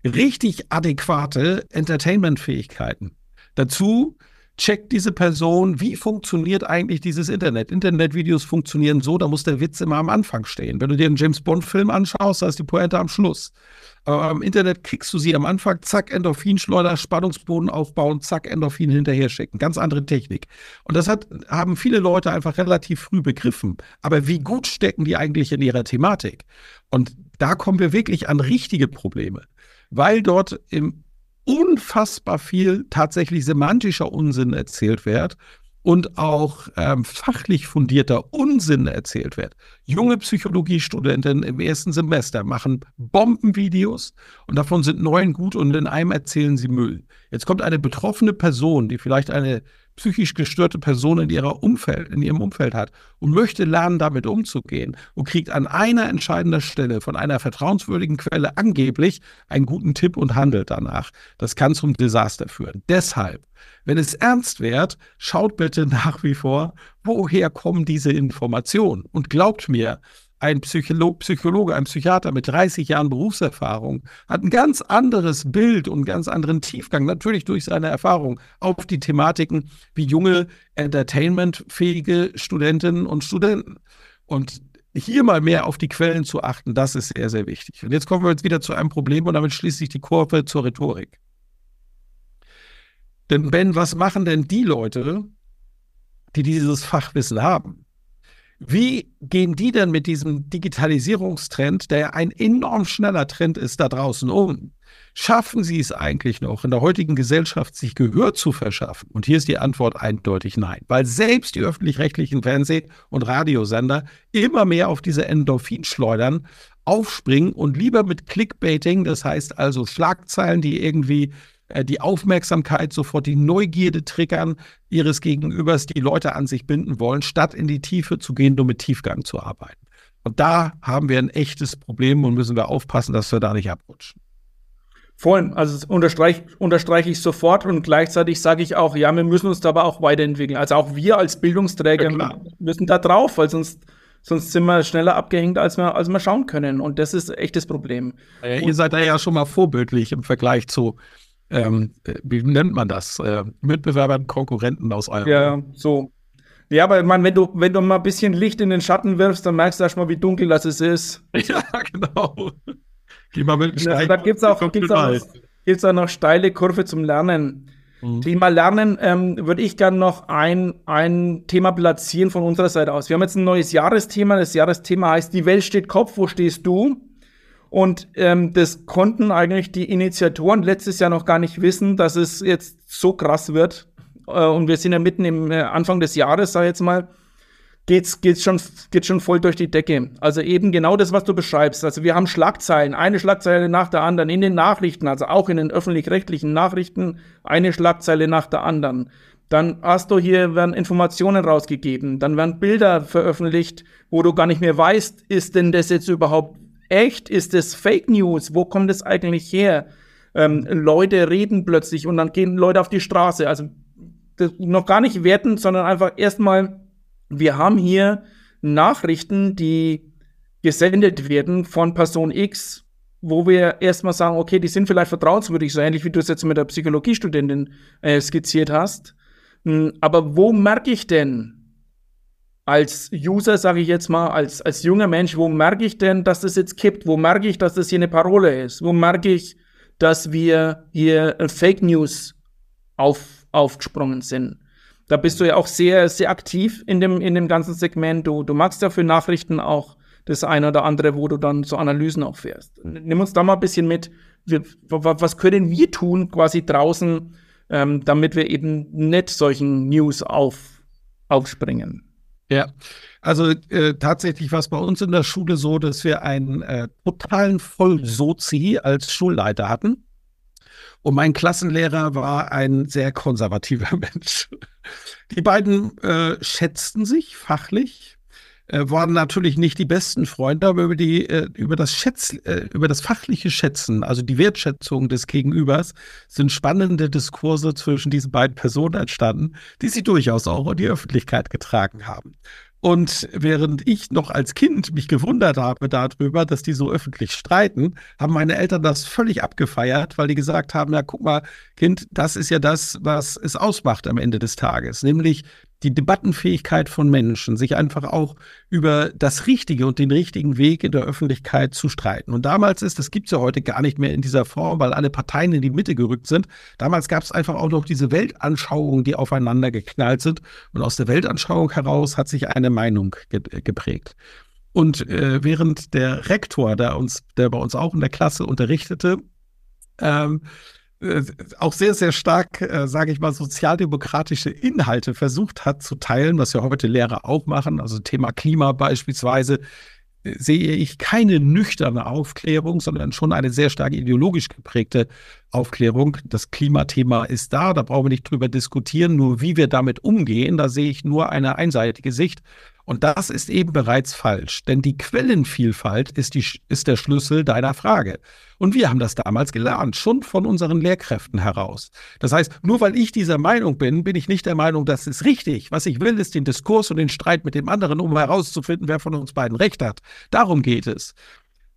[SPEAKER 1] richtig adäquate Entertainment-Fähigkeiten. Dazu checkt diese Person, wie funktioniert eigentlich dieses Internet. Internetvideos funktionieren so, da muss der Witz immer am Anfang stehen. Wenn du dir einen James Bond-Film anschaust, da ist die Pointe am Schluss. Aber am Internet kriegst du sie am Anfang, zack, Endorphinschleuder, Spannungsboden aufbauen, zack, Endorphin hinterher schicken. Ganz andere Technik. Und das hat, haben viele Leute einfach relativ früh begriffen. Aber wie gut stecken die eigentlich in ihrer Thematik? Und da kommen wir wirklich an richtige Probleme, weil dort im unfassbar viel tatsächlich semantischer Unsinn erzählt wird und auch ähm, fachlich fundierter Unsinn erzählt wird. Junge Psychologiestudenten im ersten Semester machen Bombenvideos und davon sind neun gut und in einem erzählen sie Müll. Jetzt kommt eine betroffene Person, die vielleicht eine psychisch gestörte Person in, ihrer Umfeld, in ihrem Umfeld hat und möchte lernen, damit umzugehen und kriegt an einer entscheidenden Stelle von einer vertrauenswürdigen Quelle angeblich einen guten Tipp und handelt danach. Das kann zum Desaster führen. Deshalb, wenn es ernst wird, schaut bitte nach wie vor, woher kommen diese Informationen und glaubt mir, ein Psycholo Psychologe, ein Psychiater mit 30 Jahren Berufserfahrung hat ein ganz anderes Bild und einen ganz anderen Tiefgang, natürlich durch seine Erfahrung auf die Thematiken wie junge, entertainmentfähige Studentinnen und Studenten. Und hier mal mehr auf die Quellen zu achten, das ist sehr, sehr wichtig. Und jetzt kommen wir jetzt wieder zu einem Problem und damit schließt sich die Kurve zur Rhetorik. Denn Ben, was machen denn die Leute, die dieses Fachwissen haben? Wie gehen die denn mit diesem Digitalisierungstrend, der ein enorm schneller Trend ist, da draußen um? Schaffen sie es eigentlich noch, in der heutigen Gesellschaft sich Gehör zu verschaffen? Und hier ist die Antwort eindeutig nein, weil selbst die öffentlich-rechtlichen Fernseh- und Radiosender immer mehr auf diese Endorphinschleudern aufspringen und lieber mit Clickbaiting, das heißt also Schlagzeilen, die irgendwie die Aufmerksamkeit, sofort die Neugierde triggern ihres Gegenübers, die Leute an sich binden wollen, statt in die Tiefe zu gehen, nur mit Tiefgang zu arbeiten. Und da haben wir ein echtes Problem und müssen wir aufpassen, dass wir da nicht abrutschen.
[SPEAKER 2] Vorhin, also unterstreiche unterstreich ich sofort und gleichzeitig sage ich auch, ja, wir müssen uns dabei auch weiterentwickeln. Also auch wir als Bildungsträger ja, müssen da drauf, weil sonst, sonst sind wir schneller abgehängt, als wir, als wir schauen können. Und das ist echt das Problem.
[SPEAKER 1] Ja, ihr seid da ja schon mal vorbildlich im Vergleich zu ähm, wie nennt man das? Äh, Mitbewerbern, Konkurrenten aus eurem.
[SPEAKER 2] Ja, so. Ja, aber man, wenn du, wenn du mal ein bisschen Licht in den Schatten wirfst, dann merkst du erst mal, wie dunkel das ist.
[SPEAKER 1] Ja, genau.
[SPEAKER 2] Geh mal mit ja, Da gibt es auch, gibt's auch, gibt's auch noch steile Kurve zum Lernen. Mhm. Thema Lernen ähm, würde ich gerne noch ein, ein Thema platzieren von unserer Seite aus. Wir haben jetzt ein neues Jahresthema. Das Jahresthema heißt Die Welt steht Kopf, wo stehst du? Und ähm, das konnten eigentlich die Initiatoren letztes Jahr noch gar nicht wissen, dass es jetzt so krass wird. Äh, und wir sind ja mitten im äh, Anfang des Jahres, sag ich jetzt mal, geht's, geht's schon, geht schon voll durch die Decke. Also eben genau das, was du beschreibst. Also wir haben Schlagzeilen, eine Schlagzeile nach der anderen in den Nachrichten, also auch in den öffentlich-rechtlichen Nachrichten, eine Schlagzeile nach der anderen. Dann hast du hier, werden Informationen rausgegeben, dann werden Bilder veröffentlicht, wo du gar nicht mehr weißt, ist denn das jetzt überhaupt echt? Ist es Fake News? Wo kommt es eigentlich her? Ähm, Leute reden plötzlich und dann gehen Leute auf die Straße. Also noch gar nicht werten, sondern einfach erstmal, wir haben hier Nachrichten, die gesendet werden von Person X, wo wir erstmal sagen, okay, die sind vielleicht vertrauenswürdig, so ähnlich wie du es jetzt mit der Psychologiestudentin äh, skizziert hast. Hm, aber wo merke ich denn, als User, sage ich jetzt mal, als, als junger Mensch, wo merke ich denn, dass das jetzt kippt? Wo merke ich, dass das hier eine Parole ist? Wo merke ich, dass wir hier Fake News auf, aufgesprungen sind? Da bist du ja auch sehr, sehr aktiv in dem, in dem ganzen Segment. Du, du magst ja für Nachrichten auch das eine oder andere, wo du dann so Analysen auch fährst. Nimm uns da mal ein bisschen mit. Was können wir tun quasi draußen, ähm, damit wir eben nicht solchen News auf, aufspringen?
[SPEAKER 1] Ja, also äh, tatsächlich war es bei uns in der Schule so, dass wir einen äh, totalen Vollsozi als Schulleiter hatten. Und mein Klassenlehrer war ein sehr konservativer Mensch. Die beiden äh, schätzten sich fachlich, äh, waren natürlich nicht die besten Freunde, aber über, die, äh, über, das Schätz, äh, über das fachliche Schätzen, also die Wertschätzung des Gegenübers, sind spannende Diskurse zwischen diesen beiden Personen entstanden, die sie durchaus auch in die Öffentlichkeit getragen haben. Und während ich noch als Kind mich gewundert habe darüber, dass die so öffentlich streiten, haben meine Eltern das völlig abgefeiert, weil die gesagt haben, ja, guck mal, Kind, das ist ja das, was es ausmacht am Ende des Tages, nämlich die Debattenfähigkeit von Menschen, sich einfach auch über das Richtige und den richtigen Weg in der Öffentlichkeit zu streiten. Und damals ist, das gibt es ja heute gar nicht mehr in dieser Form, weil alle Parteien in die Mitte gerückt sind. Damals gab es einfach auch noch diese Weltanschauungen, die aufeinander geknallt sind. Und aus der Weltanschauung heraus hat sich eine Meinung ge geprägt. Und äh, während der Rektor, der uns, der bei uns auch in der Klasse unterrichtete, ähm, äh, auch sehr, sehr stark, äh, sage ich mal, sozialdemokratische Inhalte versucht hat zu teilen, was ja heute Lehrer auch machen, also Thema Klima beispielsweise, äh, sehe ich keine nüchterne Aufklärung, sondern schon eine sehr stark ideologisch geprägte Aufklärung. Das Klimathema ist da, da brauchen wir nicht drüber diskutieren, nur wie wir damit umgehen, da sehe ich nur eine einseitige Sicht. Und das ist eben bereits falsch, denn die Quellenvielfalt ist, die, ist der Schlüssel deiner Frage. Und wir haben das damals gelernt, schon von unseren Lehrkräften heraus. Das heißt, nur weil ich dieser Meinung bin, bin ich nicht der Meinung, das ist richtig. Was ich will, ist den Diskurs und den Streit mit dem anderen, um herauszufinden, wer von uns beiden recht hat. Darum geht es.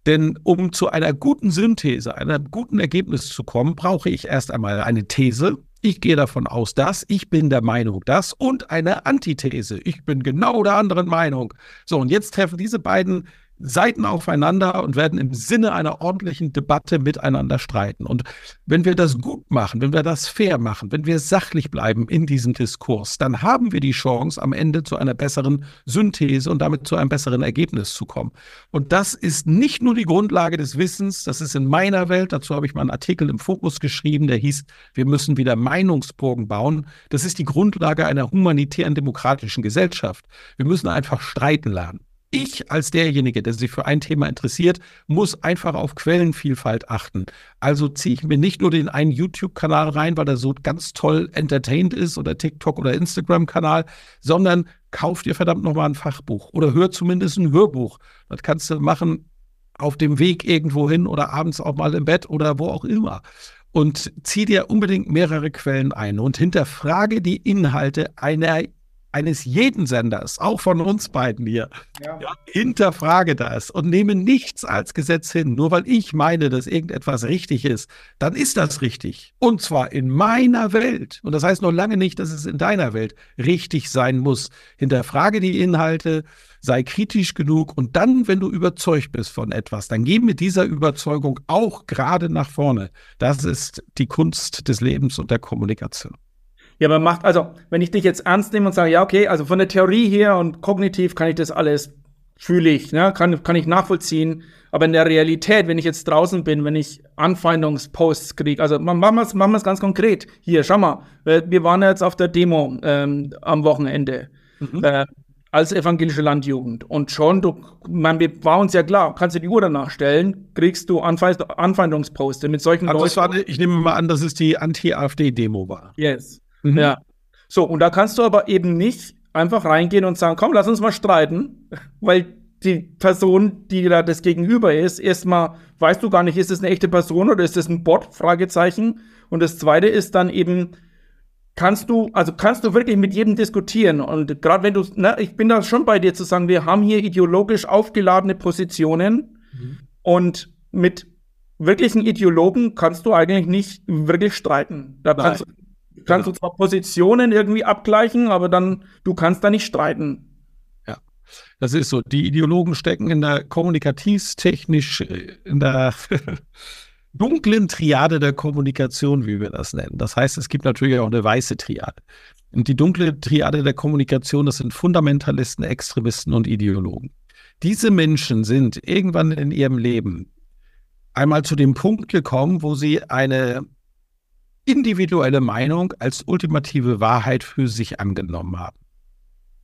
[SPEAKER 1] Denn um zu einer guten Synthese, einem guten Ergebnis zu kommen, brauche ich erst einmal eine These, ich gehe davon aus, dass ich bin der Meinung, dass und eine Antithese. Ich bin genau der anderen Meinung. So, und jetzt treffen diese beiden Seiten aufeinander und werden im Sinne einer ordentlichen Debatte miteinander streiten. Und wenn wir das gut machen, wenn wir das fair machen, wenn wir sachlich bleiben in diesem Diskurs, dann haben wir die Chance, am Ende zu einer besseren Synthese und damit zu einem besseren Ergebnis zu kommen. Und das ist nicht nur die Grundlage des Wissens, das ist in meiner Welt, dazu habe ich mal einen Artikel im Fokus geschrieben, der hieß, wir müssen wieder Meinungsburgen bauen. Das ist die Grundlage einer humanitären demokratischen Gesellschaft. Wir müssen einfach streiten lernen ich als derjenige, der sich für ein Thema interessiert, muss einfach auf Quellenvielfalt achten. Also ziehe ich mir nicht nur den einen YouTube-Kanal rein, weil er so ganz toll entertained ist oder TikTok oder Instagram-Kanal, sondern kauf dir verdammt nochmal ein Fachbuch oder hör zumindest ein Hörbuch. Das kannst du machen auf dem Weg irgendwo hin oder abends auch mal im Bett oder wo auch immer. Und zieh dir unbedingt mehrere Quellen ein und hinterfrage die Inhalte einer eines jeden Senders, auch von uns beiden hier, ja. Ja, hinterfrage das und nehme nichts als Gesetz hin. Nur weil ich meine, dass irgendetwas richtig ist, dann ist das richtig. Und zwar in meiner Welt. Und das heißt noch lange nicht, dass es in deiner Welt richtig sein muss. Hinterfrage die Inhalte, sei kritisch genug und dann, wenn du überzeugt bist von etwas, dann geh mit dieser Überzeugung auch gerade nach vorne. Das ist die Kunst des Lebens und der Kommunikation.
[SPEAKER 2] Ja, aber macht, also, wenn ich dich jetzt ernst nehme und sage, ja, okay, also von der Theorie her und kognitiv kann ich das alles, fühle ich, ne, kann, kann ich nachvollziehen. Aber in der Realität, wenn ich jetzt draußen bin, wenn ich Anfeindungsposts kriege, also machen wir es machen ganz konkret. Hier, schau mal, wir waren jetzt auf der Demo ähm, am Wochenende. Mhm. Äh, als evangelische Landjugend. Und schon, du, man, war uns ja klar, kannst du die Uhr danach stellen, kriegst du Anfeind Anfeindungsposte mit solchen
[SPEAKER 1] also Leuten. War, ich nehme mal an, dass es die Anti-AfD-Demo war.
[SPEAKER 2] Yes. Mhm. Ja. So, und da kannst du aber eben nicht einfach reingehen und sagen, komm, lass uns mal streiten, weil die Person, die da das Gegenüber ist, erstmal weißt du gar nicht, ist das eine echte Person oder ist das ein Bot? Fragezeichen. Und das zweite ist dann eben, kannst du, also kannst du wirklich mit jedem diskutieren. Und gerade wenn du, ne, ich bin da schon bei dir zu sagen, wir haben hier ideologisch aufgeladene Positionen mhm. und mit wirklichen Ideologen kannst du eigentlich nicht wirklich streiten. Da kannst kannst du zwar Positionen irgendwie abgleichen, aber dann, du kannst da nicht streiten.
[SPEAKER 1] Ja, das ist so. Die Ideologen stecken in der kommunikativtechnisch, äh, in der dunklen Triade der Kommunikation, wie wir das nennen. Das heißt, es gibt natürlich auch eine weiße Triade. Und die dunkle Triade der Kommunikation, das sind Fundamentalisten, Extremisten und Ideologen. Diese Menschen sind irgendwann in ihrem Leben einmal zu dem Punkt gekommen, wo sie eine individuelle Meinung als ultimative Wahrheit für sich angenommen haben.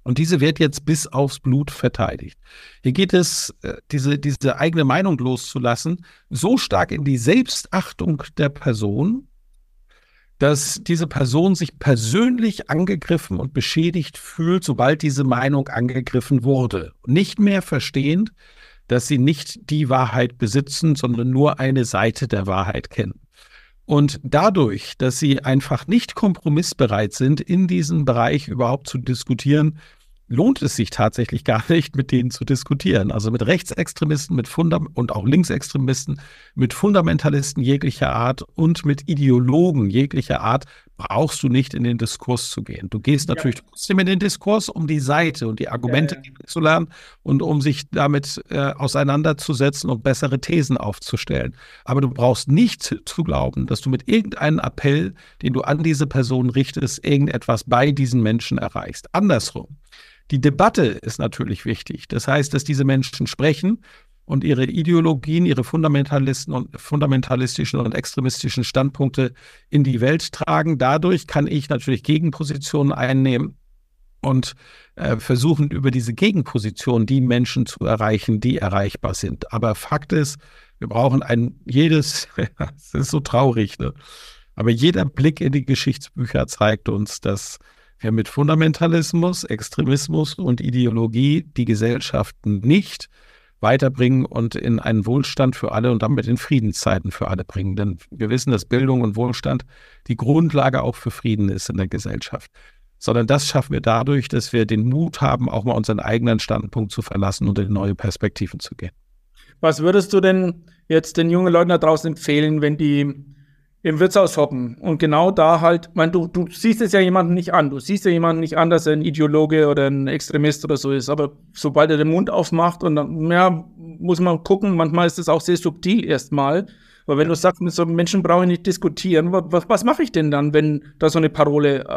[SPEAKER 1] Und diese wird jetzt bis aufs Blut verteidigt. Hier geht es, äh, diese, diese eigene Meinung loszulassen, so stark in die Selbstachtung der Person, dass diese Person sich persönlich angegriffen und beschädigt fühlt, sobald diese Meinung angegriffen wurde. Nicht mehr verstehend, dass sie nicht die Wahrheit besitzen, sondern nur eine Seite der Wahrheit kennen. Und dadurch, dass sie einfach nicht kompromissbereit sind, in diesem Bereich überhaupt zu diskutieren, lohnt es sich tatsächlich gar nicht, mit denen zu diskutieren. Also mit Rechtsextremisten, mit Fundam und auch Linksextremisten, mit Fundamentalisten jeglicher Art und mit Ideologen jeglicher Art brauchst du nicht in den Diskurs zu gehen. Du gehst natürlich ja. trotzdem in den Diskurs, um die Seite und die Argumente ja, ja. zu lernen und um sich damit äh, auseinanderzusetzen und bessere Thesen aufzustellen. Aber du brauchst nicht zu glauben, dass du mit irgendeinem Appell, den du an diese Person richtest, irgendetwas bei diesen Menschen erreichst. Andersrum. Die Debatte ist natürlich wichtig. Das heißt, dass diese Menschen sprechen und ihre Ideologien, ihre Fundamentalisten und fundamentalistischen und extremistischen Standpunkte in die Welt tragen. Dadurch kann ich natürlich Gegenpositionen einnehmen und äh, versuchen, über diese Gegenposition die Menschen zu erreichen, die erreichbar sind. Aber Fakt ist, wir brauchen ein jedes, es ist so traurig, ne? aber jeder Blick in die Geschichtsbücher zeigt uns, dass wir mit Fundamentalismus, Extremismus und Ideologie die Gesellschaften nicht weiterbringen und in einen Wohlstand für alle und damit in Friedenszeiten für alle bringen. Denn wir wissen, dass Bildung und Wohlstand die Grundlage auch für Frieden ist in der Gesellschaft. Sondern das schaffen wir dadurch, dass wir den Mut haben, auch mal unseren eigenen Standpunkt zu verlassen und in neue Perspektiven zu gehen.
[SPEAKER 2] Was würdest du denn jetzt den jungen Leuten da draußen empfehlen, wenn die im Wirtshaus hocken. Und genau da halt, mein, du, du siehst es ja jemanden nicht an. Du siehst ja jemanden nicht an, dass er ein Ideologe oder ein Extremist oder so ist. Aber sobald er den Mund aufmacht und dann, ja, muss man gucken, manchmal ist es auch sehr subtil erstmal. Aber wenn du sagst, mit so einem Menschen brauche ich nicht diskutieren, was, was mache ich denn dann, wenn da so eine Parole äh,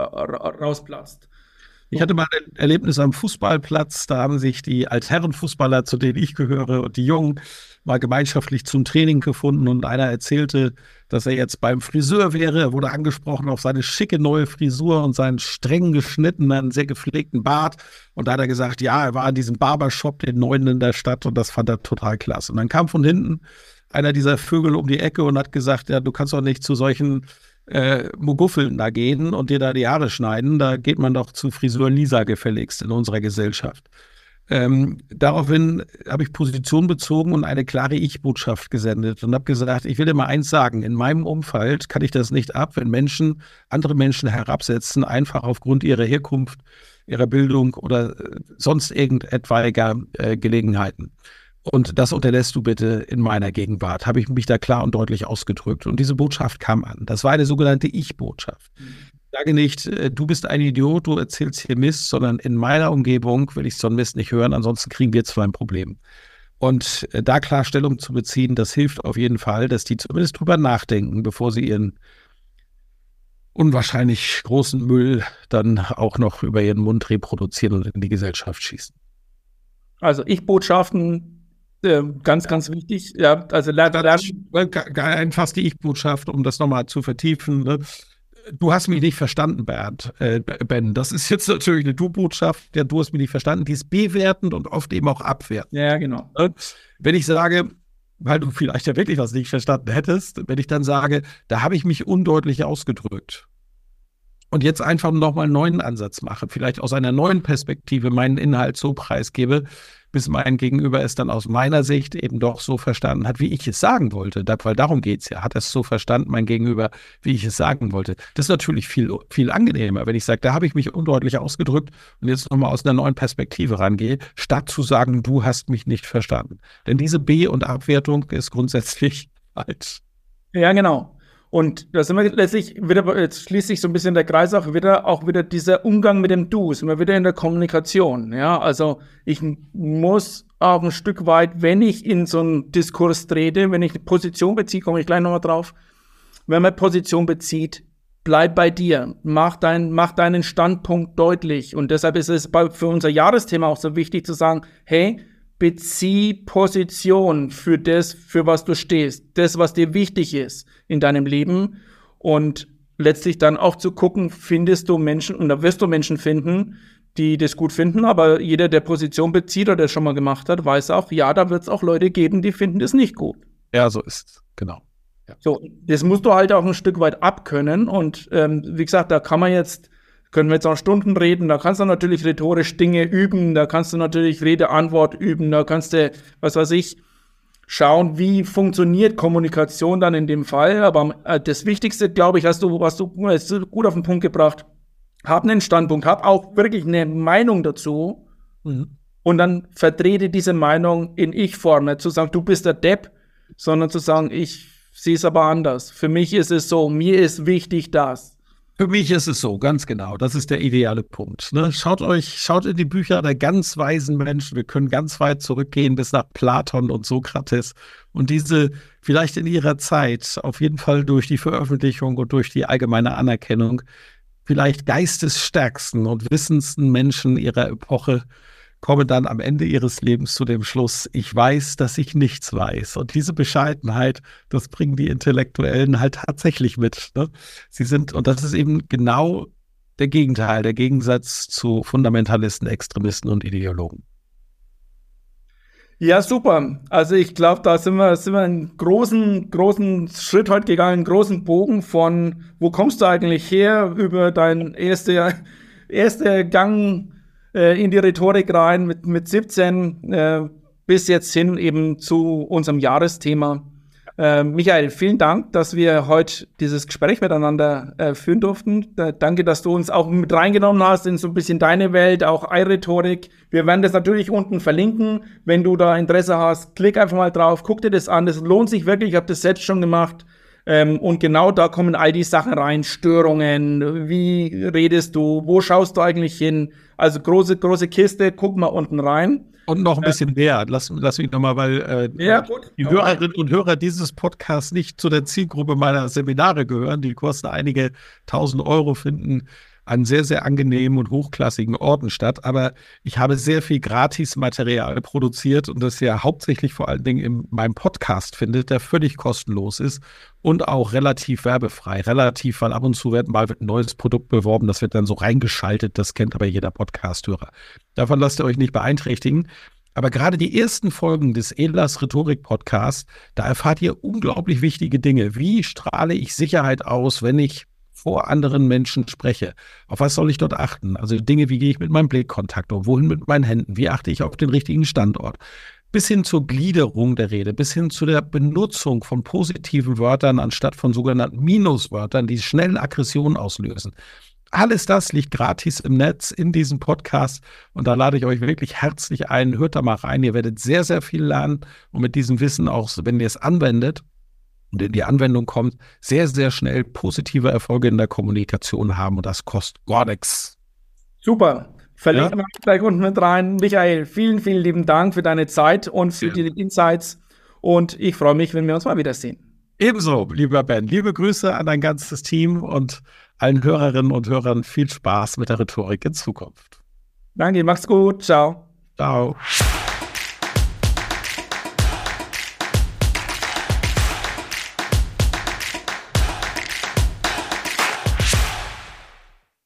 [SPEAKER 2] rausplatzt?
[SPEAKER 1] Ich hatte mal ein Erlebnis am Fußballplatz, da haben sich die Altherrenfußballer, zu denen ich gehöre, und die Jungen mal gemeinschaftlich zum Training gefunden und einer erzählte, dass er jetzt beim Friseur wäre. Er wurde angesprochen auf seine schicke neue Frisur und seinen streng geschnittenen, sehr gepflegten Bart. Und da hat er gesagt, ja, er war in diesem Barbershop, den neuen in der Stadt und das fand er total klasse. Und dann kam von hinten einer dieser Vögel um die Ecke und hat gesagt, ja, du kannst doch nicht zu solchen äh, Moguffeln da gehen und dir da die Haare schneiden. Da geht man doch zu Friseur Lisa gefälligst in unserer Gesellschaft. Ähm, daraufhin habe ich Position bezogen und eine klare Ich-Botschaft gesendet und habe gesagt, ich will dir mal eins sagen, in meinem Umfeld kann ich das nicht ab, wenn Menschen andere Menschen herabsetzen, einfach aufgrund ihrer Herkunft, ihrer Bildung oder äh, sonst irgendetwaiger äh, Gelegenheiten. Und das unterlässt du bitte in meiner Gegenwart, habe ich mich da klar und deutlich ausgedrückt. Und diese Botschaft kam an. Das war eine sogenannte Ich-Botschaft. Mhm sage nicht, äh, du bist ein Idiot, du erzählst hier Mist, sondern in meiner Umgebung will ich so einen Mist nicht hören, ansonsten kriegen wir zwar ein Problem. Und äh, da Klarstellung zu beziehen, das hilft auf jeden Fall, dass die zumindest drüber nachdenken, bevor sie ihren unwahrscheinlich großen Müll dann auch noch über ihren Mund reproduzieren und in die Gesellschaft schießen.
[SPEAKER 2] Also ich Botschaften äh, ganz, ganz wichtig. Ja, also lernen.
[SPEAKER 1] Einfach die Ich-Botschaft, um das nochmal zu vertiefen. Ne? du hast mich nicht verstanden, Bernd, äh, Ben. Das ist jetzt natürlich eine Du-Botschaft. Ja, du hast mich nicht verstanden. Die ist bewertend und oft eben auch abwertend.
[SPEAKER 2] Ja, genau.
[SPEAKER 1] Wenn ich sage, weil du vielleicht ja wirklich was nicht verstanden hättest, wenn ich dann sage, da habe ich mich undeutlich ausgedrückt und jetzt einfach nochmal einen neuen Ansatz mache, vielleicht aus einer neuen Perspektive meinen Inhalt so preisgebe, bis mein Gegenüber es dann aus meiner Sicht eben doch so verstanden hat, wie ich es sagen wollte. weil darum geht es ja. Hat es so verstanden, mein Gegenüber, wie ich es sagen wollte. Das ist natürlich viel, viel angenehmer, wenn ich sage, da habe ich mich undeutlich ausgedrückt und jetzt nochmal aus einer neuen Perspektive rangehe, statt zu sagen, du hast mich nicht verstanden. Denn diese B- und Abwertung ist grundsätzlich falsch.
[SPEAKER 2] Ja, genau. Und da sind wir letztlich wieder, jetzt schließt sich so ein bisschen der Kreis auch wieder, auch wieder dieser Umgang mit dem Du, sind wir wieder in der Kommunikation. Ja, also ich muss auch ein Stück weit, wenn ich in so einen Diskurs trete, wenn ich eine Position beziehe, komme ich gleich nochmal drauf, wenn man Position bezieht, bleib bei dir, mach, dein, mach deinen Standpunkt deutlich. Und deshalb ist es für unser Jahresthema auch so wichtig zu sagen, hey, bezieh Position für das, für was du stehst, das, was dir wichtig ist in deinem Leben und letztlich dann auch zu gucken, findest du Menschen und da wirst du Menschen finden, die das gut finden, aber jeder, der Position bezieht oder das schon mal gemacht hat, weiß auch, ja, da wird es auch Leute geben, die finden das nicht gut.
[SPEAKER 1] Ja, so ist es, genau.
[SPEAKER 2] Ja. So, das musst du halt auch ein Stück weit abkönnen und ähm, wie gesagt, da kann man jetzt können wir jetzt auch Stunden reden. Da kannst du natürlich rhetorisch Dinge üben, da kannst du natürlich Rede-Antwort üben, da kannst du, was weiß ich, schauen, wie funktioniert Kommunikation dann in dem Fall. Aber äh, das Wichtigste, glaube ich, hast du, hast du, hast du gut auf den Punkt gebracht. habe einen Standpunkt, habe auch wirklich eine Meinung dazu mhm. und dann vertrete diese Meinung in Ich-Form, nicht zu sagen, du bist der Depp, sondern zu sagen, ich sehe es aber anders. Für mich ist es so, mir ist wichtig das.
[SPEAKER 1] Für mich ist es so, ganz genau. Das ist der ideale Punkt. Ne? Schaut euch, schaut in die Bücher der ganz weisen Menschen. Wir können ganz weit zurückgehen bis nach Platon und Sokrates. Und diese vielleicht in ihrer Zeit, auf jeden Fall durch die Veröffentlichung und durch die allgemeine Anerkennung, vielleicht geistesstärksten und wissendsten Menschen ihrer Epoche kommen dann am Ende ihres Lebens zu dem Schluss, ich weiß, dass ich nichts weiß. Und diese Bescheidenheit, das bringen die Intellektuellen halt tatsächlich mit. Ne? Sie sind, und das ist eben genau der Gegenteil, der Gegensatz zu Fundamentalisten, Extremisten und Ideologen.
[SPEAKER 2] Ja, super. Also ich glaube, da sind wir, sind wir einen großen, großen Schritt heute gegangen, einen großen Bogen von, wo kommst du eigentlich her, über dein erster erste Gang äh, in die Rhetorik rein mit, mit 17 äh, bis jetzt hin eben zu unserem Jahresthema. Äh, Michael, vielen Dank, dass wir heute dieses Gespräch miteinander äh, führen durften. Da, danke, dass du uns auch mit reingenommen hast in so ein bisschen deine Welt, auch Eirhetorik. Wir werden das natürlich unten verlinken. Wenn du da Interesse hast, klick einfach mal drauf, guck dir das an. Das lohnt sich wirklich. Ich habe das selbst schon gemacht. Ähm, und genau da kommen all die Sachen rein, Störungen, wie redest du, wo schaust du eigentlich hin? Also große, große Kiste, guck mal unten rein.
[SPEAKER 1] Und noch ein bisschen mehr. Lass, lass mich nochmal, weil äh, ja, die Hörerinnen und Hörer dieses Podcasts nicht zu der Zielgruppe meiner Seminare gehören. Die kosten einige tausend Euro, finden an sehr, sehr angenehmen und hochklassigen Orten statt. Aber ich habe sehr viel Gratismaterial produziert und das ja hauptsächlich vor allen Dingen in meinem Podcast findet, der völlig kostenlos ist und auch relativ werbefrei. Relativ, weil ab und zu wird mal ein neues Produkt beworben, das wird dann so reingeschaltet, das kennt aber jeder Podcast-Hörer. Davon lasst ihr euch nicht beeinträchtigen. Aber gerade die ersten Folgen des Elas Rhetorik Podcasts, da erfahrt ihr unglaublich wichtige Dinge. Wie strahle ich Sicherheit aus, wenn ich vor anderen Menschen spreche. Auf was soll ich dort achten? Also Dinge, wie gehe ich mit meinem Blickkontakt um? Wohin mit meinen Händen? Wie achte ich auf den richtigen Standort? Bis hin zur Gliederung der Rede, bis hin zu der Benutzung von positiven Wörtern anstatt von sogenannten Minuswörtern, die schnell Aggression auslösen. Alles das liegt gratis im Netz in diesem Podcast und da lade ich euch wirklich herzlich ein. Hört da mal rein. Ihr werdet sehr, sehr viel lernen und mit diesem Wissen auch, wenn ihr es anwendet, und in die Anwendung kommt, sehr, sehr schnell positive Erfolge in der Kommunikation haben und das kostet gar nichts.
[SPEAKER 2] Super. Verlinken ja? wir gleich unten mit rein. Michael, vielen, vielen lieben Dank für deine Zeit und für ja. die Insights. Und ich freue mich, wenn wir uns mal wiedersehen.
[SPEAKER 1] Ebenso, lieber Ben. Liebe Grüße an dein ganzes Team und allen Hörerinnen und Hörern viel Spaß mit der Rhetorik in Zukunft.
[SPEAKER 2] Danke, mach's gut. Ciao.
[SPEAKER 1] Ciao.